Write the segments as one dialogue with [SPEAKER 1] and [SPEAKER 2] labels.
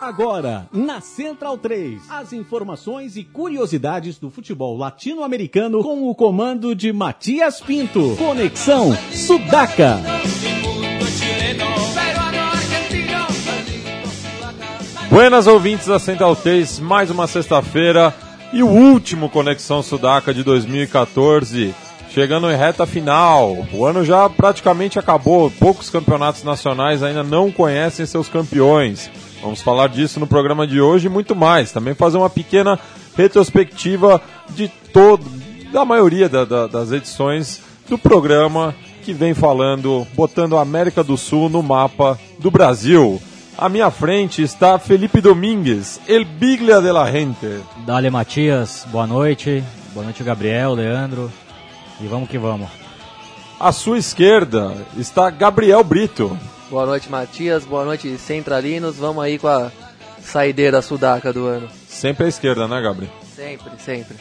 [SPEAKER 1] Agora, na Central 3, as informações e curiosidades do futebol latino-americano com o comando de Matias Pinto. Conexão Sudaca.
[SPEAKER 2] Buenas ouvintes da Central 3, mais uma sexta-feira e o último Conexão Sudaca de 2014. Chegando em reta final, o ano já praticamente acabou, poucos campeonatos nacionais ainda não conhecem seus campeões. Vamos falar disso no programa de hoje e muito mais. Também fazer uma pequena retrospectiva de todo, da maioria da, da, das edições do programa que vem falando, botando a América do Sul no mapa do Brasil. À minha frente está Felipe Domingues, El Biglia de la Gente.
[SPEAKER 3] Dale Matias, boa noite. Boa noite, Gabriel, Leandro. E vamos que vamos.
[SPEAKER 2] À sua esquerda está Gabriel Brito.
[SPEAKER 4] Boa noite, Matias. Boa noite, Centralinos. Vamos aí com a saideira sudaca do ano.
[SPEAKER 2] Sempre à esquerda, né, Gabriel?
[SPEAKER 4] Sempre, sempre.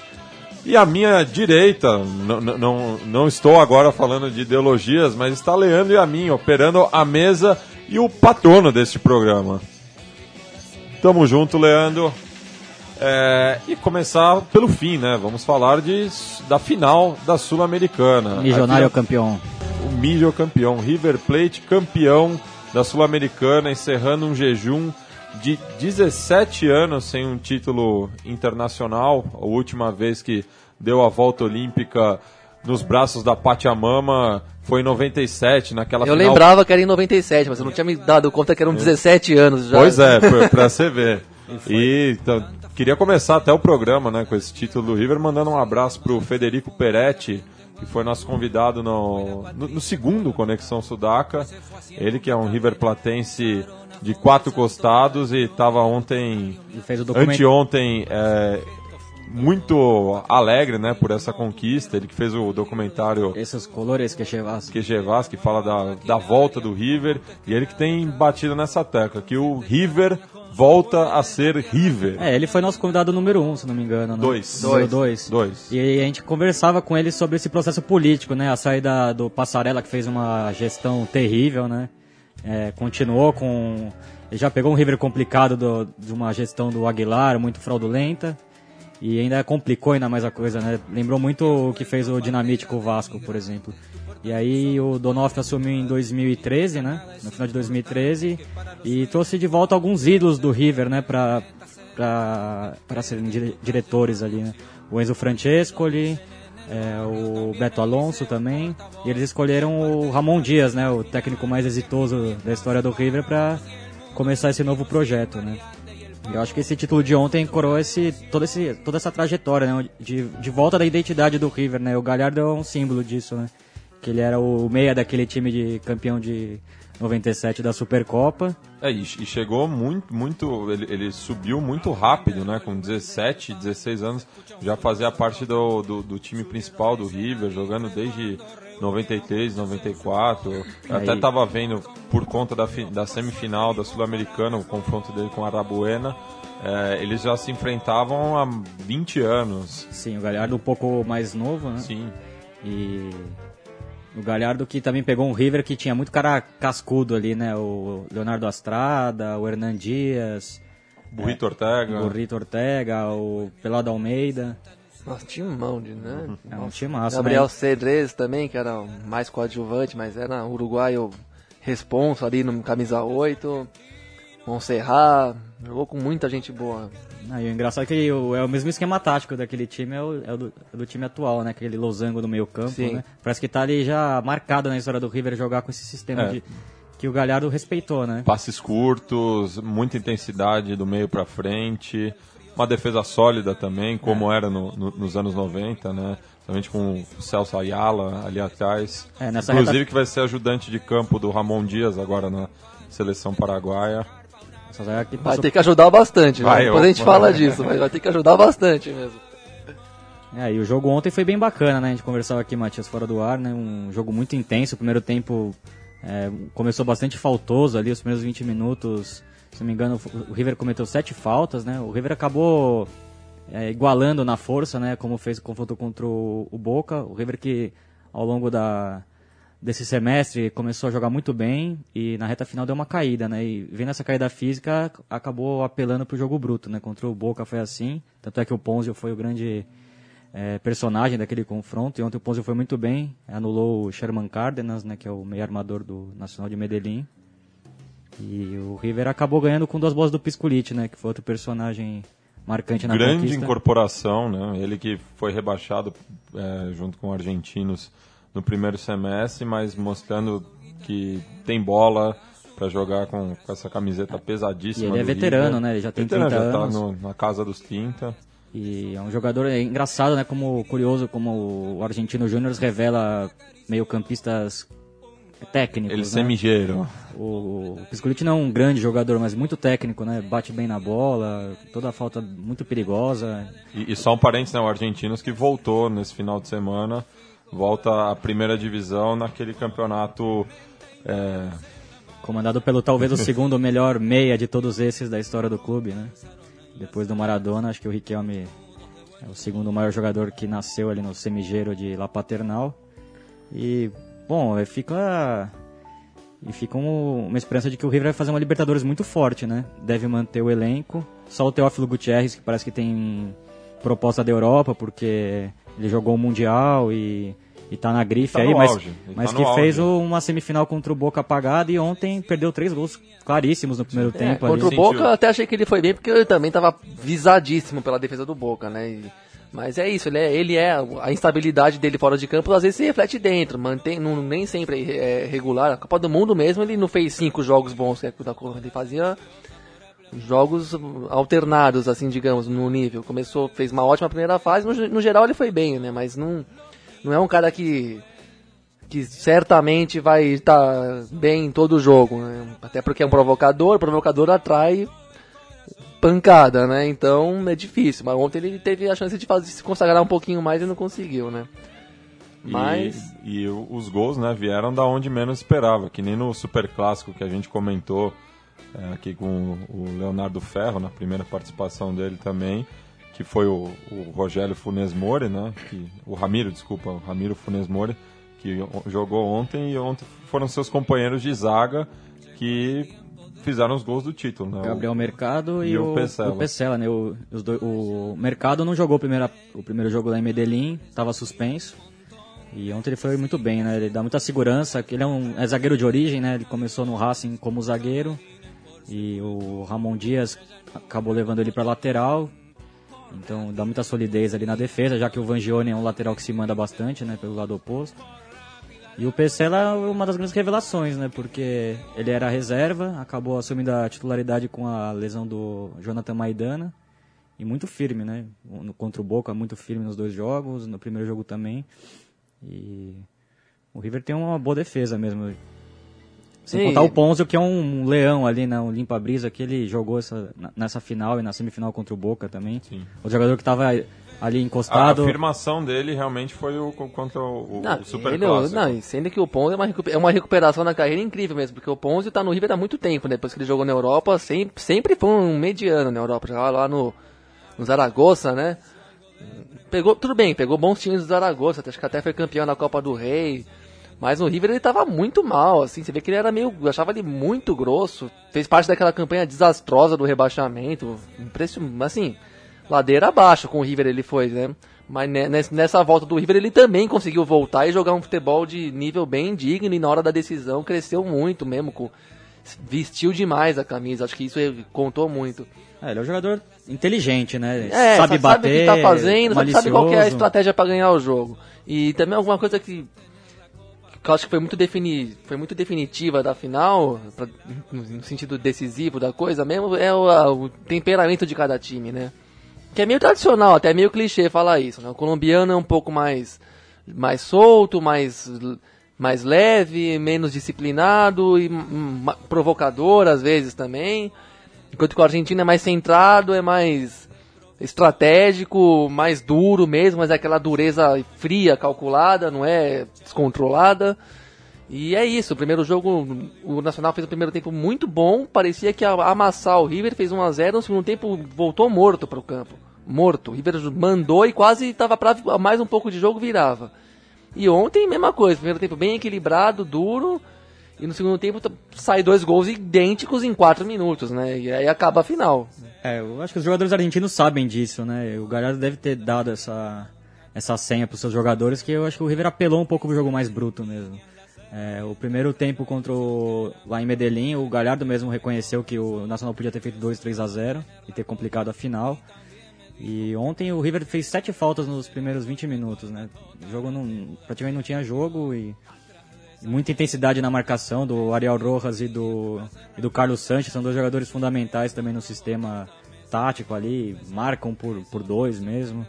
[SPEAKER 2] E à minha direita, não, não, não estou agora falando de ideologias, mas está Leandro e a mim, operando a mesa e o patrono deste programa. Tamo junto, Leandro. É, e começar pelo fim, né? Vamos falar de, da final da Sul-Americana.
[SPEAKER 3] Milionário campeão.
[SPEAKER 2] O campeão. River Plate campeão da Sul-Americana, encerrando um jejum de 17 anos sem um título internacional. A última vez que deu a volta olímpica nos braços da Pachamama foi em 97, naquela
[SPEAKER 4] eu
[SPEAKER 2] final...
[SPEAKER 4] lembrava que era em 97, mas eu não tinha me dado conta que eram 17 anos já.
[SPEAKER 2] Pois é, pra você ver. e então, queria começar até o programa né, com esse título do River, mandando um abraço pro Federico Peretti, que foi nosso convidado no, no, no segundo Conexão Sudaca. Ele que é um River Platense de quatro costados e estava ontem, anteontem, é, muito alegre, né, por essa conquista. Ele que fez o documentário
[SPEAKER 3] Esses colores que chevas.
[SPEAKER 2] que chevas, que fala da, da volta do River e ele que tem batido nessa tecla que o River volta a ser River.
[SPEAKER 3] É, ele foi nosso convidado número um, se não me engano. Né?
[SPEAKER 2] Dois.
[SPEAKER 3] Número dois.
[SPEAKER 2] Dois.
[SPEAKER 3] E a gente conversava com ele sobre esse processo político, né? A saída do Passarela, que fez uma gestão terrível, né? É, continuou com... Ele já pegou um River complicado do, de uma gestão do Aguilar, muito fraudulenta. E ainda complicou ainda mais a coisa, né? Lembrou muito o que fez o Dinamite com o Vasco, por exemplo. E aí o Donoff assumiu em 2013, né? No final de 2013 e trouxe de volta alguns ídolos do River, né? Para para serem dire diretores ali, né? O Enzo Francescoli, é, o Beto Alonso também. E eles escolheram o Ramon Dias, né? O técnico mais exitoso da história do River para começar esse novo projeto, né? Eu acho que esse título de ontem coroa esse, todo esse, toda essa trajetória, né? De, de volta da identidade do River, né? O Galhardo é um símbolo disso, né? Que ele era o meia daquele time de campeão de 97 da Supercopa.
[SPEAKER 2] É, e, e chegou muito, muito, ele, ele, subiu muito rápido, né? Com 17, 16 anos, já fazia parte do, do, do time principal do River, jogando desde 93, 94. Eu até estava vendo, por conta da, da semifinal da Sul-Americana, o confronto dele com a Arabuena. É, eles já se enfrentavam há 20 anos.
[SPEAKER 3] Sim, o Galhardo um pouco mais novo, né?
[SPEAKER 2] Sim.
[SPEAKER 3] E o Galhardo que também pegou um River que tinha muito cara cascudo ali, né? O Leonardo Astrada, o Hernan Dias.
[SPEAKER 2] Burrito é, Ortega.
[SPEAKER 3] Burrito Ortega, o Pelado Almeida.
[SPEAKER 4] Nossa, tinha um mão de, né?
[SPEAKER 3] É um time massa,
[SPEAKER 4] Gabriel
[SPEAKER 3] né?
[SPEAKER 4] Cedrez também, que era mais coadjuvante, mas era uruguaio responso ali no camisa 8. Monserrat, jogou com muita gente boa.
[SPEAKER 3] Ah, e o engraçado é que o, é o mesmo esquema tático daquele time, é o, é o do, é do, time atual, né? Aquele losango no meio campo, né? Parece que tá ali já marcado na história do River jogar com esse sistema
[SPEAKER 2] É.
[SPEAKER 3] de, que o Galhardo respeitou, né?
[SPEAKER 2] Passes curtos, muita intensidade do meio para frente, uma defesa sólida também, como era no- no- nos anos 90, né? Principalmente com o Celso Ayala ali atrás.
[SPEAKER 3] É, nessa
[SPEAKER 2] Inclusive
[SPEAKER 3] reta-
[SPEAKER 2] que vai ser ajudante de campo do Ramon Dias agora na seleção paraguaia.
[SPEAKER 3] Que
[SPEAKER 4] Vai
[SPEAKER 3] passou-
[SPEAKER 4] ter que ajudar bastante, né?
[SPEAKER 2] Vai,
[SPEAKER 4] Depois a gente fala disso, mas vai ter que ajudar bastante mesmo.
[SPEAKER 3] É, e o jogo ontem foi bem bacana, né? A gente conversava aqui, Matias, fora do ar, né? Um jogo muito intenso. O primeiro tempo é, começou bastante faltoso ali, os primeiros 20 minutos. Se não me engano, o River cometeu sete faltas, né? O River acabou é, igualando na força, né? Como fez o confronto contra o, o Boca. O River que ao longo da, desse semestre começou a jogar muito bem e na reta final deu uma caída, né? E vendo essa caída física, acabou apelando pro jogo bruto, né? Contra o Boca foi assim, tanto é que o Ponzio foi o grande é, personagem daquele confronto e ontem o Ponzio foi muito bem, anulou o Sherman Cárdenas, né? Que é o meio armador do Nacional de Medellín. E o River acabou ganhando com duas bolas do Piscolite, né? Que foi outro personagem marcante na
[SPEAKER 2] Grande
[SPEAKER 3] conquista.
[SPEAKER 2] incorporação, né? Ele que foi rebaixado é, junto com argentinos no primeiro semestre, mas mostrando que tem bola para jogar com, com, essa camiseta pesadíssima.
[SPEAKER 3] E ele é veterano, River. né? Ele já tem veterano, 30
[SPEAKER 2] já
[SPEAKER 3] anos.
[SPEAKER 2] Tá no, na casa dos 30.
[SPEAKER 3] E é um jogador é engraçado, né? Como curioso, como o Argentino Júnior revela meio campistas técnicos.
[SPEAKER 2] Ele
[SPEAKER 3] né?
[SPEAKER 2] semigeiro.
[SPEAKER 3] O, o Piscoliti não é um grande jogador, mas muito técnico, né? Bate bem na bola, toda a falta muito perigosa.
[SPEAKER 2] E, e só um parênteses, né? O Argentinos que voltou nesse final de semana, volta à primeira divisão naquele campeonato. É...
[SPEAKER 3] Comandado pelo talvez o segundo melhor meia de todos esses da história do clube, né? Depois do Maradona, acho que o Riquelme é o segundo maior jogador que nasceu ali no semigeiro de La Paternal. E, bom, fica e fica um, uma esperança de que o River vai fazer uma Libertadores muito forte, né? Deve manter o elenco. Só o Teófilo Gutierrez, que parece que tem proposta da Europa, porque ele jogou o Mundial e, e tá na grife
[SPEAKER 2] tá
[SPEAKER 3] aí, mas,
[SPEAKER 2] auge,
[SPEAKER 3] mas
[SPEAKER 2] tá
[SPEAKER 3] que fez
[SPEAKER 2] auge.
[SPEAKER 3] uma semifinal contra o Boca apagada e ontem perdeu três gols claríssimos no primeiro
[SPEAKER 4] É,
[SPEAKER 3] tempo.
[SPEAKER 4] contra
[SPEAKER 3] ali.
[SPEAKER 4] o Boca, eu até achei que ele foi bem, porque ele também estava visadíssimo pela defesa do Boca, né? E, mas é isso, ele é, ele é. A instabilidade dele fora de campo às vezes se reflete dentro, mantém, não, nem sempre é regular. A Copa do Mundo mesmo, ele não fez cinco jogos bons, que é ele fazia jogos alternados, assim, digamos, no nível. Começou, fez uma ótima primeira fase, no, no geral ele foi bem, né? Mas não, não é um cara que que certamente vai estar bem em todo jogo, né? Até porque é um provocador, provocador atrai pancada, né? Então é difícil. Mas ontem ele teve a chance de, fazer, de se consagrar um pouquinho mais e não conseguiu, né? Mas.
[SPEAKER 2] E, e os gols, né, vieram da onde menos esperava, que nem no Super Clássico que a gente comentou é, aqui com o Leonardo Ferro, na primeira participação dele também, que foi o, o Rogério Funes Mori, né? Que, o Ramiro, desculpa, o Ramiro Funes Mori, que jogou ontem e ontem foram seus companheiros de zaga que fizeram os gols do título, né?
[SPEAKER 3] Gabriel Mercado e,
[SPEAKER 2] E
[SPEAKER 3] o,
[SPEAKER 2] o
[SPEAKER 3] o né? O, os dois- o Mercado não jogou o primeiro, o primeiro jogo lá em Medellín, estava suspenso. E ontem ele foi muito bem, né? Ele dá muita segurança, ele é um é zagueiro de origem, né? Ele começou no Racing como zagueiro e o Ramon Dias acabou levando ele para lateral. Então dá muita solidez ali na defesa, já que o Vangione é um lateral que se manda bastante, né, pelo lado oposto. E o Pesela é uma das grandes revelações, né? Porque ele era reserva, acabou assumindo a titularidade com a lesão do Jonathan Maidana. E muito firme, né? Contra o Boca, muito firme nos dois jogos, no primeiro jogo também. E o River tem uma boa defesa mesmo. Sem
[SPEAKER 4] Sim.
[SPEAKER 3] contar o Ponzio, que é um leão ali, né? Um limpa-brisa, que ele jogou essa, na- nessa final e na semifinal contra o Boca também.
[SPEAKER 2] Sim.
[SPEAKER 3] O jogador que estava ali
[SPEAKER 2] A
[SPEAKER 3] encostado.
[SPEAKER 2] afirmação dele realmente foi o contra o, o,
[SPEAKER 4] Não,
[SPEAKER 2] o Super
[SPEAKER 4] ele-
[SPEAKER 2] Clássico.
[SPEAKER 4] não, sendo que o Ponzi é uma, é uma recuperação na carreira incrível mesmo, porque o Ponzi tá no River há muito tempo, né? Depois que ele jogou na Europa, sempre, sempre foi um mediano na Europa, jogava lá no, no Zaragoza, né? Pegou, tudo bem, pegou bons times do Zaragoza, acho que até foi campeão da Copa do Rei, mas no River ele tava muito mal, assim, você vê que ele era meio, achava ele muito grosso, fez parte daquela campanha desastrosa do rebaixamento, impressionante, assim, ladeira abaixo com o River ele foi, né? Mas ne- nes- nessa volta do River ele também conseguiu voltar e jogar um futebol de nível bem digno e na hora da decisão cresceu muito mesmo, com, vestiu demais a camisa, acho que isso contou muito.
[SPEAKER 3] É, ele é um jogador inteligente, né?
[SPEAKER 4] É,
[SPEAKER 3] sabe
[SPEAKER 4] sa-
[SPEAKER 3] bater,
[SPEAKER 4] sabe o que tá fazendo, sabe, sabe qual é a
[SPEAKER 3] malicioso.
[SPEAKER 4] estratégia para ganhar o jogo. E também alguma coisa que, que eu acho que foi muito, defini, foi muito definitiva da final, pra- no, sentido decisivo da coisa mesmo, é o, a- o temperamento de cada time, né? Que é meio tradicional, até meio clichê falar isso, né? O colombiano é um pouco mais, mais solto, mais, mais leve, menos disciplinado e hum, ma- provocador às vezes também. Enquanto que o argentino é mais centrado, é mais estratégico, mais duro mesmo, mas é aquela dureza fria, calculada, não é descontrolada. E é isso, o primeiro jogo, o Nacional fez o primeiro tempo muito bom, parecia que ia amassar o River, fez 1 a 0 no segundo tempo voltou morto para o campo. Morto. O River mandou e quase estava para mais um pouco de jogo virava. E ontem, mesma coisa. Primeiro tempo bem equilibrado, duro. E no segundo tempo sai dois gols idênticos em quatro minutos, né? E aí acaba a final.
[SPEAKER 3] É, eu acho que os jogadores argentinos sabem disso, né? O Galhardo deve ter dado essa, essa senha para os seus jogadores, que eu acho que o River apelou um pouco pro jogo mais bruto mesmo. É, o primeiro tempo contra o, lá em Medellín, o Galhardo mesmo reconheceu que o Nacional podia ter feito 2, 3 a 0 e ter complicado a final. E ontem o River fez sete faltas nos primeiros 20 minutos, né? O jogo não, praticamente não tinha jogo e muita intensidade na marcação do Ariel Rojas e do, e do Carlos Sanches, são dois jogadores fundamentais também no sistema tático ali, marcam por, por dois mesmo.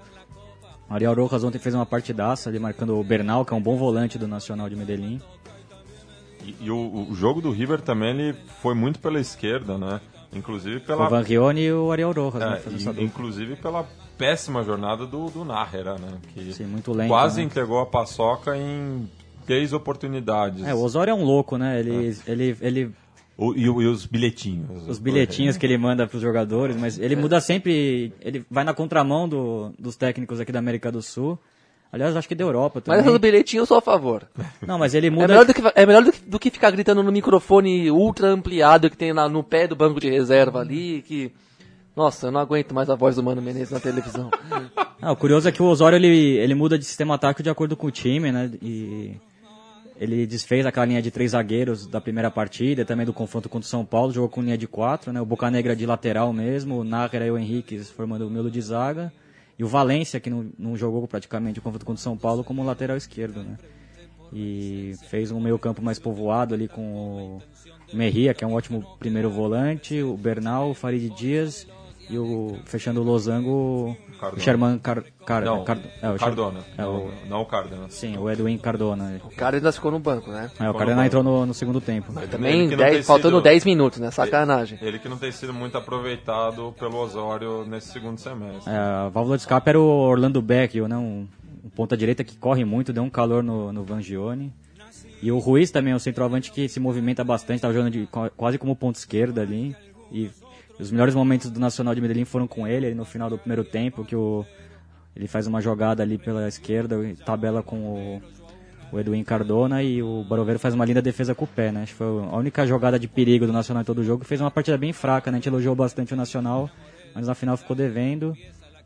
[SPEAKER 3] O Ariel Rojas ontem fez uma partidaça ali marcando o Bernal, que é um bom volante do Nacional de Medellín.
[SPEAKER 2] E, e o, o jogo do River também ele foi muito pela esquerda, né? Inclusive
[SPEAKER 3] O
[SPEAKER 2] pela.
[SPEAKER 3] Van Rione e o Ariel Rojas, né,
[SPEAKER 2] É,
[SPEAKER 3] fazendo
[SPEAKER 2] e- inclusive pela péssima jornada do, do Nájera, né? Que
[SPEAKER 3] Sim, muito lento,
[SPEAKER 2] quase
[SPEAKER 3] né?
[SPEAKER 2] entregou a paçoca em três oportunidades.
[SPEAKER 3] É, o Osório é um louco, né? Ele, ele, ele
[SPEAKER 2] O- e, o- e os bilhetinhos.
[SPEAKER 3] os bilhetinhos que ele manda para os jogadores, mas ele muda sempre, ele vai na contramão do, dos técnicos aqui da América do Sul. Aliás, acho que da Europa
[SPEAKER 4] Mas
[SPEAKER 3] também.
[SPEAKER 4] essa do bilhetinho eu sou a favor.
[SPEAKER 3] Não, mas ele
[SPEAKER 4] É
[SPEAKER 3] muda.
[SPEAKER 4] melhor, do que, é melhor do que, do que ficar gritando no microfone ultra ampliado que tem na- no pé do banco de reserva ali, que... Nossa, eu não aguento mais a voz do Mano Menezes na televisão.
[SPEAKER 3] Ah, o curioso é que o Osório ele, ele muda de sistema tático de acordo com o time, né? E ele desfez aquela linha de três zagueiros da primeira partida, também do confronto contra o São Paulo, jogou com linha de quatro, né? O Bocanegra de lateral mesmo, o Nájera e o Henrique formando o miolo de zaga, e o Valência, que não, não jogou praticamente o confronto contra o São Paulo, como lateral esquerdo, né? E fez um meio campo mais povoado ali com o Merria, que é um ótimo primeiro volante, o Bernal, o Farid Dias e o fechando o losango,
[SPEAKER 2] Cardona.
[SPEAKER 3] o Sherman Car, Car,
[SPEAKER 2] Não,
[SPEAKER 3] Car- é, o
[SPEAKER 2] Cardona.
[SPEAKER 3] É, o,
[SPEAKER 2] não, não o Cardona.
[SPEAKER 3] sim, o Edwin Cardona.
[SPEAKER 4] O cara ainda ficou no banco, né?
[SPEAKER 3] É, o Cardona entrou no, no segundo tempo.
[SPEAKER 4] Também
[SPEAKER 2] Ele
[SPEAKER 4] dez- faltando
[SPEAKER 2] sido-
[SPEAKER 4] 10 minutos, né? Sacanagem.
[SPEAKER 2] Ele que não tem sido muito aproveitado pelo Osório nesse segundo semestre.
[SPEAKER 3] É, a válvula de escape era o Orlando Beck, né, um, um ponta-direita que corre muito, deu um calor no, no Vangione. E o Ruiz também é um centroavante que se movimenta bastante, estava jogando de, qua- quase como ponta esquerda ali. E os melhores momentos do Nacional de Medellín foram com ele, ali no final do primeiro tempo, que o, ele faz uma jogada ali pela esquerda, tabela com o, o Edwin Cardona e o Baroveiro faz uma linda defesa com o pé, né? Acho que foi a única jogada de perigo do Nacional em todo o jogo. Fez uma partida bem fraca, né? A gente elogiou bastante o Nacional, mas na final ficou devendo.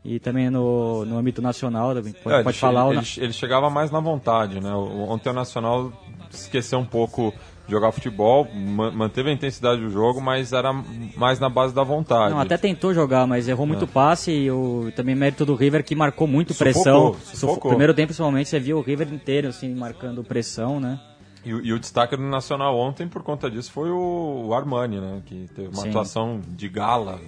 [SPEAKER 3] E também no, no âmbito nacional, pode,
[SPEAKER 2] É,
[SPEAKER 3] pode
[SPEAKER 2] ele,
[SPEAKER 3] falar...
[SPEAKER 2] ele, ele chegava mais na vontade, né? Ontem o Nacional esqueceu um pouco jogar futebol, ma- manteve a intensidade do jogo, mas era mais na base da vontade.
[SPEAKER 3] Não, até tentou jogar, mas errou muito passe e o, também mérito do River que marcou muito
[SPEAKER 2] Sufocou,
[SPEAKER 3] pressão.
[SPEAKER 2] sufocou.
[SPEAKER 3] Sufo- Primeiro tempo, principalmente, você viu o River inteiro assim, marcando pressão, né?
[SPEAKER 2] E, o- e o destaque do Nacional ontem, por conta disso, foi o, o Armani, né? Que teve uma
[SPEAKER 3] Sim.
[SPEAKER 2] atuação de gala.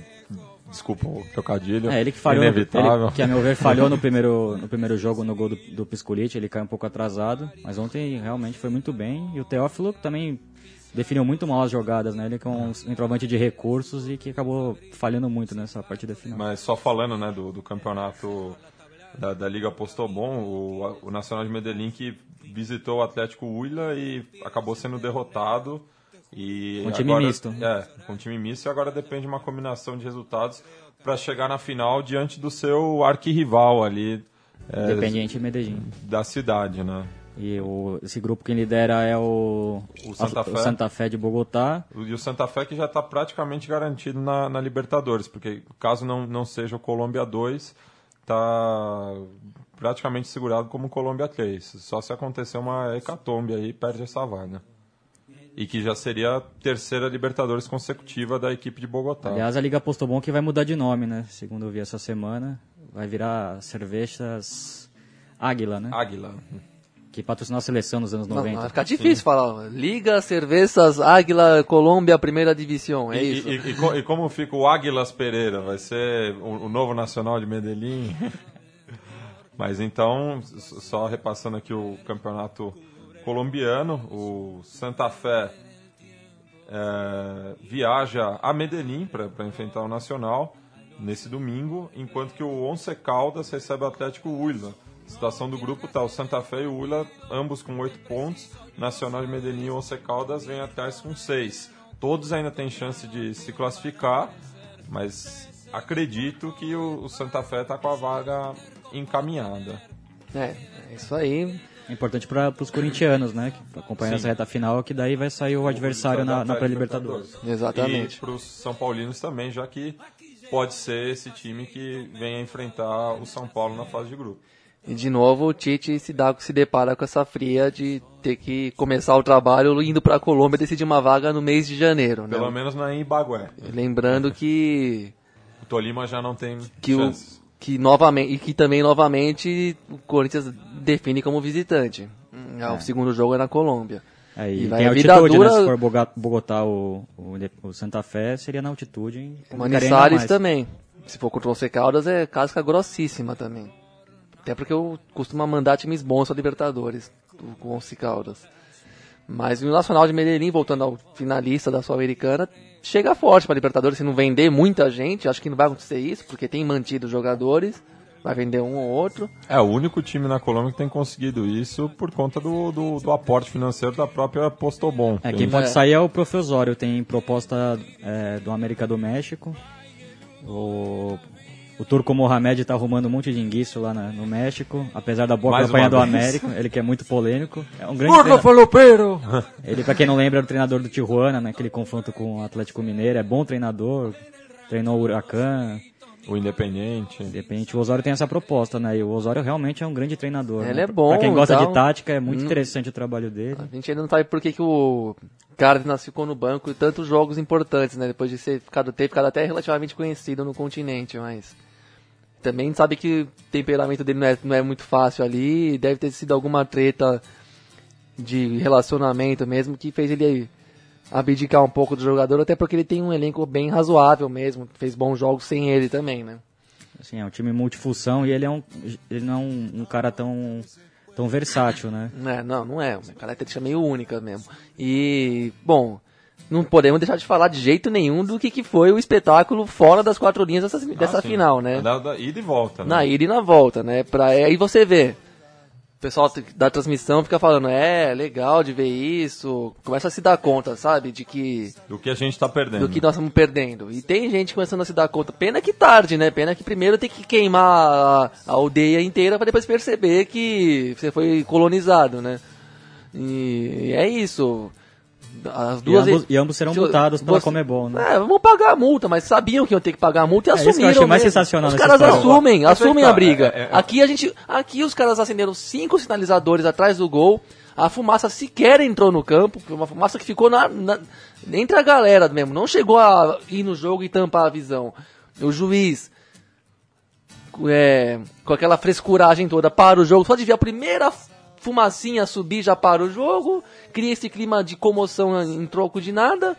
[SPEAKER 2] Desculpa o trocadilho.
[SPEAKER 3] É, ele que falhou, no,
[SPEAKER 2] Inevitável.
[SPEAKER 3] ele, que a meu ver falhou no primeiro, no primeiro jogo no gol do, do Piscolite, ele caiu um pouco atrasado, mas ontem realmente foi muito bem. E o Teófilo também definiu muito mal as jogadas, né? Ele que é um centroavante de recursos e que acabou falhando muito nessa partida final.
[SPEAKER 2] Mas só falando né, do, do campeonato da, da Liga Postobon, o, o Nacional de Medellín que visitou o Atlético Huila e acabou sendo derrotado. E
[SPEAKER 3] Com time
[SPEAKER 2] agora-
[SPEAKER 3] misto.
[SPEAKER 2] É, com time misto e agora depende de uma combinação de resultados para chegar na final diante do seu arquirrival ali é,
[SPEAKER 3] Independiente de Medellín.
[SPEAKER 2] da cidade, né?
[SPEAKER 3] E o, esse grupo quem lidera é o,
[SPEAKER 2] O Santa
[SPEAKER 3] a-
[SPEAKER 2] Fé.
[SPEAKER 3] o Santa Fé de Bogotá.
[SPEAKER 2] E o Santa Fé que já está praticamente garantido na, na Libertadores, porque caso não, não seja o Colômbia 2, está praticamente segurado como o Colômbia 3. Só se acontecer uma hecatombe aí, perde essa vaga. E que já seria a terceira Libertadores consecutiva da equipe de Bogotá.
[SPEAKER 3] Aliás, a Liga Postobon que vai mudar de nome, né? Segundo eu vi essa semana. Vai virar Cervejas Águila, né?
[SPEAKER 2] Águila.
[SPEAKER 3] Que patrocinou a seleção nos anos
[SPEAKER 4] Não,
[SPEAKER 3] 90.
[SPEAKER 4] vai ficar difícil falar. ó. Liga Cervejas Águila Colômbia Primeira Divisão, é
[SPEAKER 2] e,
[SPEAKER 4] isso.
[SPEAKER 2] E, e- e co- e como fica o Águilas Pereira? Vai ser o, o novo Nacional de Medellín? Mas então, só repassando aqui o campeonato colombiano, o Santa Fé é, viaja a Medellín para enfrentar o Nacional nesse domingo, enquanto que o Once Caldas recebe o Atlético Huila. A situação do grupo está o Santa Fé e o Huila, ambos com oito pontos. Nacional de Medellín e Once Caldas vêm atrás com seis. Todos ainda têm chance de se classificar, mas acredito que o, o Santa Fé está com a vaga encaminhada.
[SPEAKER 4] É, é isso aí.
[SPEAKER 3] É importante para os corintianos, né? Que acompanham essa reta final, que daí vai sair o adversário na, na pré-libertadores.
[SPEAKER 4] Exatamente.
[SPEAKER 2] E para os São Paulinos também, já que pode ser esse time que venha enfrentar o São Paulo na fase de grupo.
[SPEAKER 4] E de novo o Tite se, dá, se depara com essa fria de ter que começar o trabalho indo para a Colômbia decidir uma vaga no mês de janeiro. Né?
[SPEAKER 2] Pelo menos não é em Ibagué.
[SPEAKER 4] Lembrando que.
[SPEAKER 2] O Tolima já não tem
[SPEAKER 4] que o, que novamente E que também novamente o Corinthians define como visitante. Hum, é. O segundo jogo é na Colômbia.
[SPEAKER 3] É, e, e vai tem a altitude, dura... né? Se for Bogotá ou o, o, Santa Fé, seria na altitude. Hein?
[SPEAKER 4] Manizales também. Se for contra o Once Caldas, é casca grossíssima também. Até porque eu costumo mandar times bons para Libertadores, com 11 Caldas. Mas o Nacional de Medellín, voltando ao finalista da Sul-Americana, chega forte para Libertadores. Se não vender muita gente, acho que não vai acontecer isso, porque tem mantido jogadores, vai vender um ou outro.
[SPEAKER 2] É, o único time na Colômbia que tem conseguido isso por conta do, do, do aporte financeiro da própria Postobon.
[SPEAKER 3] É, quem pode é. sair é o Professório, tem proposta é, do América do México. O o Turco Mohamed tá arrumando um monte de enguiço lá na, no México, apesar da boa Mais campanha do América, ele que é muito polêmico. É um grande
[SPEAKER 4] Gordo falopeiro!
[SPEAKER 3] Ele, pra quem não lembra, era o treinador do Tijuana, naquele confronto com o Atlético Mineiro, é bom treinador, treinou o Huracan.
[SPEAKER 2] O Independente.
[SPEAKER 3] Independente. O Osório tem essa proposta, né? E o Osório realmente é um grande treinador.
[SPEAKER 4] Ele
[SPEAKER 3] né?
[SPEAKER 4] é bom.
[SPEAKER 3] Pra quem gosta então... de tática, é muito hum. interessante o trabalho dele.
[SPEAKER 4] A gente ainda não sabe por que, que o Cárdenas ficou no banco e tantos jogos importantes, né? Depois de ser, ficado, ter ficado até relativamente conhecido no continente, mas também sabe que o temperamento dele não é, não é muito fácil ali, deve ter sido alguma treta de relacionamento mesmo que fez ele abdicar um pouco do jogador, até porque ele tem um elenco bem razoável mesmo, fez bons jogos sem ele também, né?
[SPEAKER 3] Assim, é um time multifunção e ele é um ele não é um, um cara tão tão versátil, né?
[SPEAKER 4] É, não, não é, uma característica meio única mesmo. E, bom, não podemos deixar de falar de jeito nenhum do que, que foi o espetáculo fora das quatro linhas dessa, dessa ah, final, né?
[SPEAKER 2] Da, da ida e volta, né?
[SPEAKER 4] Na ida e na volta, né? Pra, aí você vê. O pessoal da transmissão fica falando, é, legal de ver isso. Começa a se dar conta, sabe? De que.
[SPEAKER 2] Do que a gente tá perdendo.
[SPEAKER 4] Do que nós estamos perdendo. E tem gente começando a se dar conta. Pena que tarde, né? Pena que primeiro tem que queimar a, a aldeia inteira para depois perceber que você foi colonizado, né? E, e é isso.
[SPEAKER 3] As duas e, ambos, e ambos serão multados pela Comebol, né?
[SPEAKER 4] É, vão pagar a multa, mas sabiam que iam ter que pagar a multa e é assumiram. Isso que eu achei
[SPEAKER 3] mais sensacional
[SPEAKER 4] Os caras assumem, assumem a briga. É, é, é, aqui a gente, aqui os caras acenderam cinco sinalizadores atrás do gol. A fumaça sequer entrou no campo, foi uma fumaça que ficou na, na, entre a galera mesmo, não chegou a ir no jogo e tampar a visão. O juiz, é, com aquela frescuragem toda, para o jogo, só de ver a primeira fumacinha subir já para o jogo, cria esse clima de comoção em troco de nada.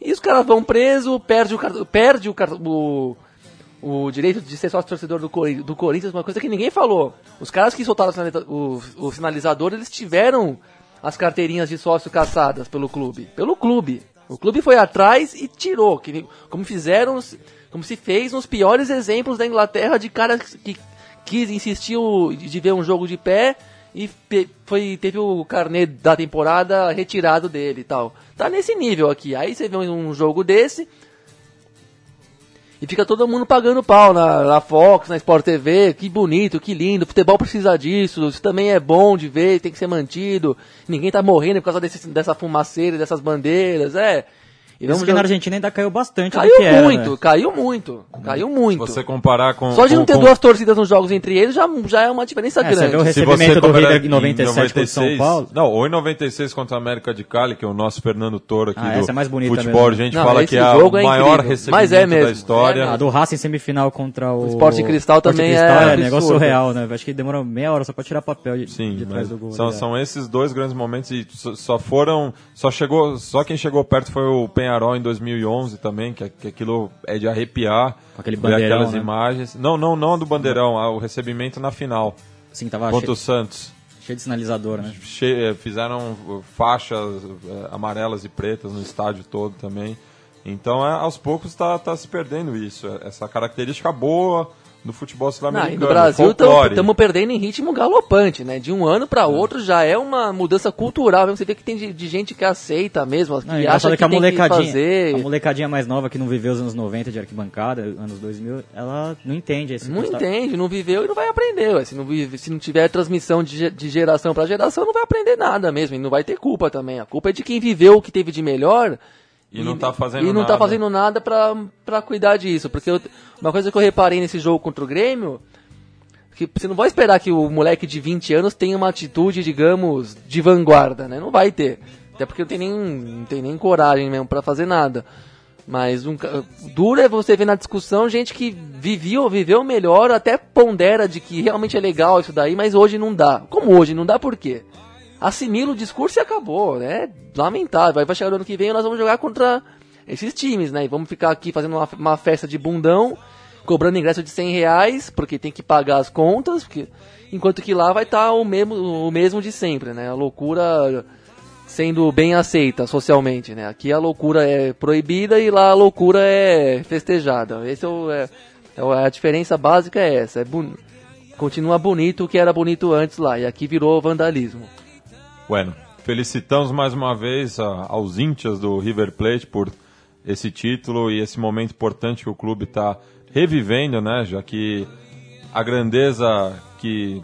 [SPEAKER 4] E os caras vão preso, perde o perde o, o, o direito de ser sócio torcedor do, do Corinthians, uma coisa que ninguém falou. Os caras que soltaram o, o sinalizador, eles tiveram as carteirinhas de sócio caçadas pelo clube. Pelo clube. O clube foi atrás e tirou, que, como fizeram, como se fez nos piores exemplos da Inglaterra de caras que quis insistiu de ver um jogo de pé e foi, teve o carnê da temporada retirado dele e tal. Tá nesse nível aqui. Aí você vê um jogo desse e fica todo mundo pagando pau na, na Fox, na Sport TV. Que bonito, que lindo. Futebol precisa disso. Isso também é bom de ver, tem que ser mantido. Ninguém tá morrendo por causa desse, dessa fumaceira, dessas bandeiras. É.
[SPEAKER 3] E Isso que na Argentina ainda caiu bastante.
[SPEAKER 4] Caiu muito, era, né? caiu muito, caiu muito.
[SPEAKER 2] Se você comparar com.
[SPEAKER 4] Só de
[SPEAKER 2] não
[SPEAKER 4] ter com... duas torcidas nos jogos entre eles já, já é uma diferença é, grande. Você vê
[SPEAKER 3] o recebimento do River em 97 contra São Paulo.
[SPEAKER 2] Não, ou em 96 contra a América de Cali, que é o nosso Fernando Toro aqui
[SPEAKER 3] ah,
[SPEAKER 2] do
[SPEAKER 3] é mais bonita
[SPEAKER 2] futebol.
[SPEAKER 3] Mesmo.
[SPEAKER 2] A gente não, fala que é o é maior recebimento Mas é mesmo. da história.
[SPEAKER 3] É, a do Racing semifinal contra o.
[SPEAKER 4] O Esporte Cristal também
[SPEAKER 3] Cristal é. É negócio surreal, né? Acho que demorou meia hora só pra tirar papel de, Sim, de trás do gol.
[SPEAKER 2] São, são esses dois grandes momentos e só foram. Só chegou. Só quem chegou perto foi o Penharol em 2011 também, que, que aquilo é de arrepiar.
[SPEAKER 3] Com aquele bandeirão,
[SPEAKER 2] aquelas
[SPEAKER 3] né?
[SPEAKER 2] imagens. Não, não, não do bandeirão, o recebimento na final.
[SPEAKER 3] Sim, tava
[SPEAKER 2] contra
[SPEAKER 3] cheio,
[SPEAKER 2] o Santos.
[SPEAKER 3] Cheio de sinalizador, né?
[SPEAKER 2] Che fizeram faixas eh, amarelas e pretas no estádio todo também. Então, é, aos poucos está tá se perdendo isso. Essa característica boa do futebol sul-americano.
[SPEAKER 4] no Brasil estamos perdendo em ritmo galopante, né? De um ano para outro já é uma mudança cultural. mesmo. Você vê que tem de, de gente que aceita mesmo, que
[SPEAKER 3] Não,
[SPEAKER 4] acha
[SPEAKER 3] engraçado
[SPEAKER 4] que,
[SPEAKER 3] que a
[SPEAKER 4] tem que
[SPEAKER 3] molecadinha,
[SPEAKER 4] fazer.
[SPEAKER 3] a molecadinha mais nova que não viveu os anos 90 de arquibancada, anos 2000, ela não entende esse
[SPEAKER 4] Não entende, não viveu e não vai aprender. ué. Se não, vive, se não tiver transmissão de, de geração para geração, não vai aprender nada mesmo. E não vai ter culpa também. A culpa é de quem viveu o que teve de melhor
[SPEAKER 2] E não tá fazendo
[SPEAKER 4] e não
[SPEAKER 2] nada.
[SPEAKER 4] tá fazendo nada pra, pra cuidar disso. Porque eu- uma coisa que eu reparei nesse jogo contra o Grêmio, que você não vai esperar que o moleque de 20 anos tenha uma atitude, digamos, de vanguarda, né? Não vai ter. Até porque não tem nem, não tem nem coragem mesmo pra fazer nada. Mas um, duro é você ver na discussão gente que viveu, viveu melhor, até pondera de que realmente é legal isso daí, mas hoje não dá. Como hoje? Não dá por quê? Assimila o discurso e acabou, né? Lamentável. Aí vai chegar o ano que vem e nós vamos jogar contra esses times, né? E vamos ficar aqui fazendo uma, uma festa de bundão, cobrando ingresso de 100 reais, porque tem que pagar as contas, porque... enquanto que lá vai estar o, mesmo, o mesmo de sempre, né? A loucura sendo bem aceita socialmente, né? Aqui a loucura é proibida e lá a loucura é festejada. Esse é, o, é, é a diferença básica é essa. É continua bonito o que era bonito antes lá e aqui virou vandalismo.
[SPEAKER 2] Bueno, felicitamos mais uma vez a- aos íntias do River Plate por esse título e esse momento importante que o clube está revivendo, né? Já que a grandeza que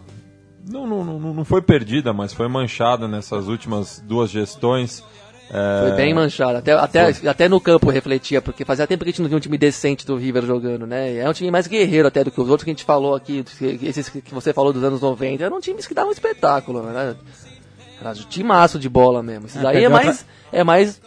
[SPEAKER 2] não, não, não, foi perdida, mas foi manchada nessas últimas duas gestões. é,
[SPEAKER 4] Foi bem manchado. Até, até, até no campo refletia, porque fazia tempo que a gente não via um time decente do River jogando, né? É um time mais guerreiro até do que os outros que a gente falou aqui, esses que você falou dos anos 90. Eram times que davam um espetáculo, né? Era um timaço de bola mesmo. Esses
[SPEAKER 3] É,
[SPEAKER 4] aí é mais, é mais.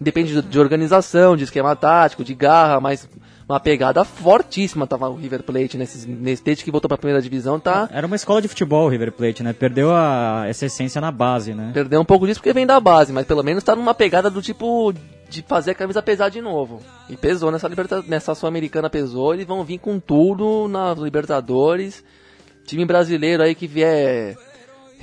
[SPEAKER 4] Depende de, organização, de esquema tático, de garra, mas uma pegada fortíssima tava o River Plate nesses, nesse desde que voltou pra primeira divisão, tá?
[SPEAKER 3] Era uma escola de futebol o River Plate, né? Perdeu a, essa essência na base, né?
[SPEAKER 4] Perdeu um pouco disso porque vem da base, mas pelo menos tá numa pegada do tipo de fazer a camisa pesar de novo. E pesou nessa, liberta nessa Sul-Americana, pesou. Eles vão vir com tudo na Libertadores. Time brasileiro aí que vier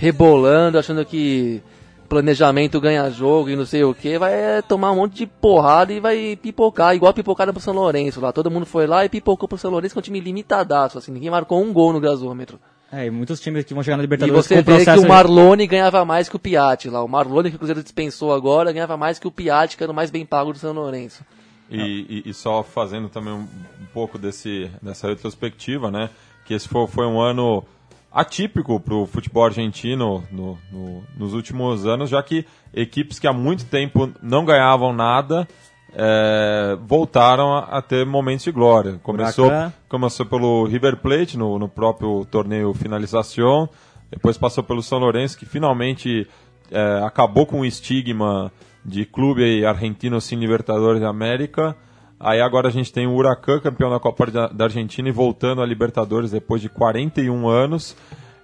[SPEAKER 4] rebolando, achando que planejamento ganha jogo e não sei o que, vai é, tomar um monte de porrada e vai pipocar, igual a pipocada pro São Lourenço lá. Todo mundo foi lá e pipocou pro São Lourenço com um time limitadaço, assim, ninguém marcou um gol no gasômetro.
[SPEAKER 3] É, e muitos times que vão chegar na
[SPEAKER 4] E
[SPEAKER 3] Libertadores
[SPEAKER 4] você
[SPEAKER 3] com
[SPEAKER 4] vê que o Marlone ganhava mais que o Piatti lá. O Marlone que o Cruzeiro dispensou agora ganhava mais que o Piatti, que era o mais bem pago do São Lourenço.
[SPEAKER 2] E, e- e só fazendo também um, um pouco desse, dessa retrospectiva, né? Que esse foi, foi um ano atípico para o futebol argentino no- no- nos últimos anos, já que equipes que há muito tempo não ganhavam nada é, voltaram a, a ter momentos de glória. Começou, começou pelo River Plate no, no próprio torneio Finalização, depois passou pelo São Lourenço, que finalmente é, acabou com o estigma de clube argentino sem Libertadores da América. Aí agora a gente tem o Huracan, campeão da Copa da Argentina e voltando à Libertadores depois de 41 anos.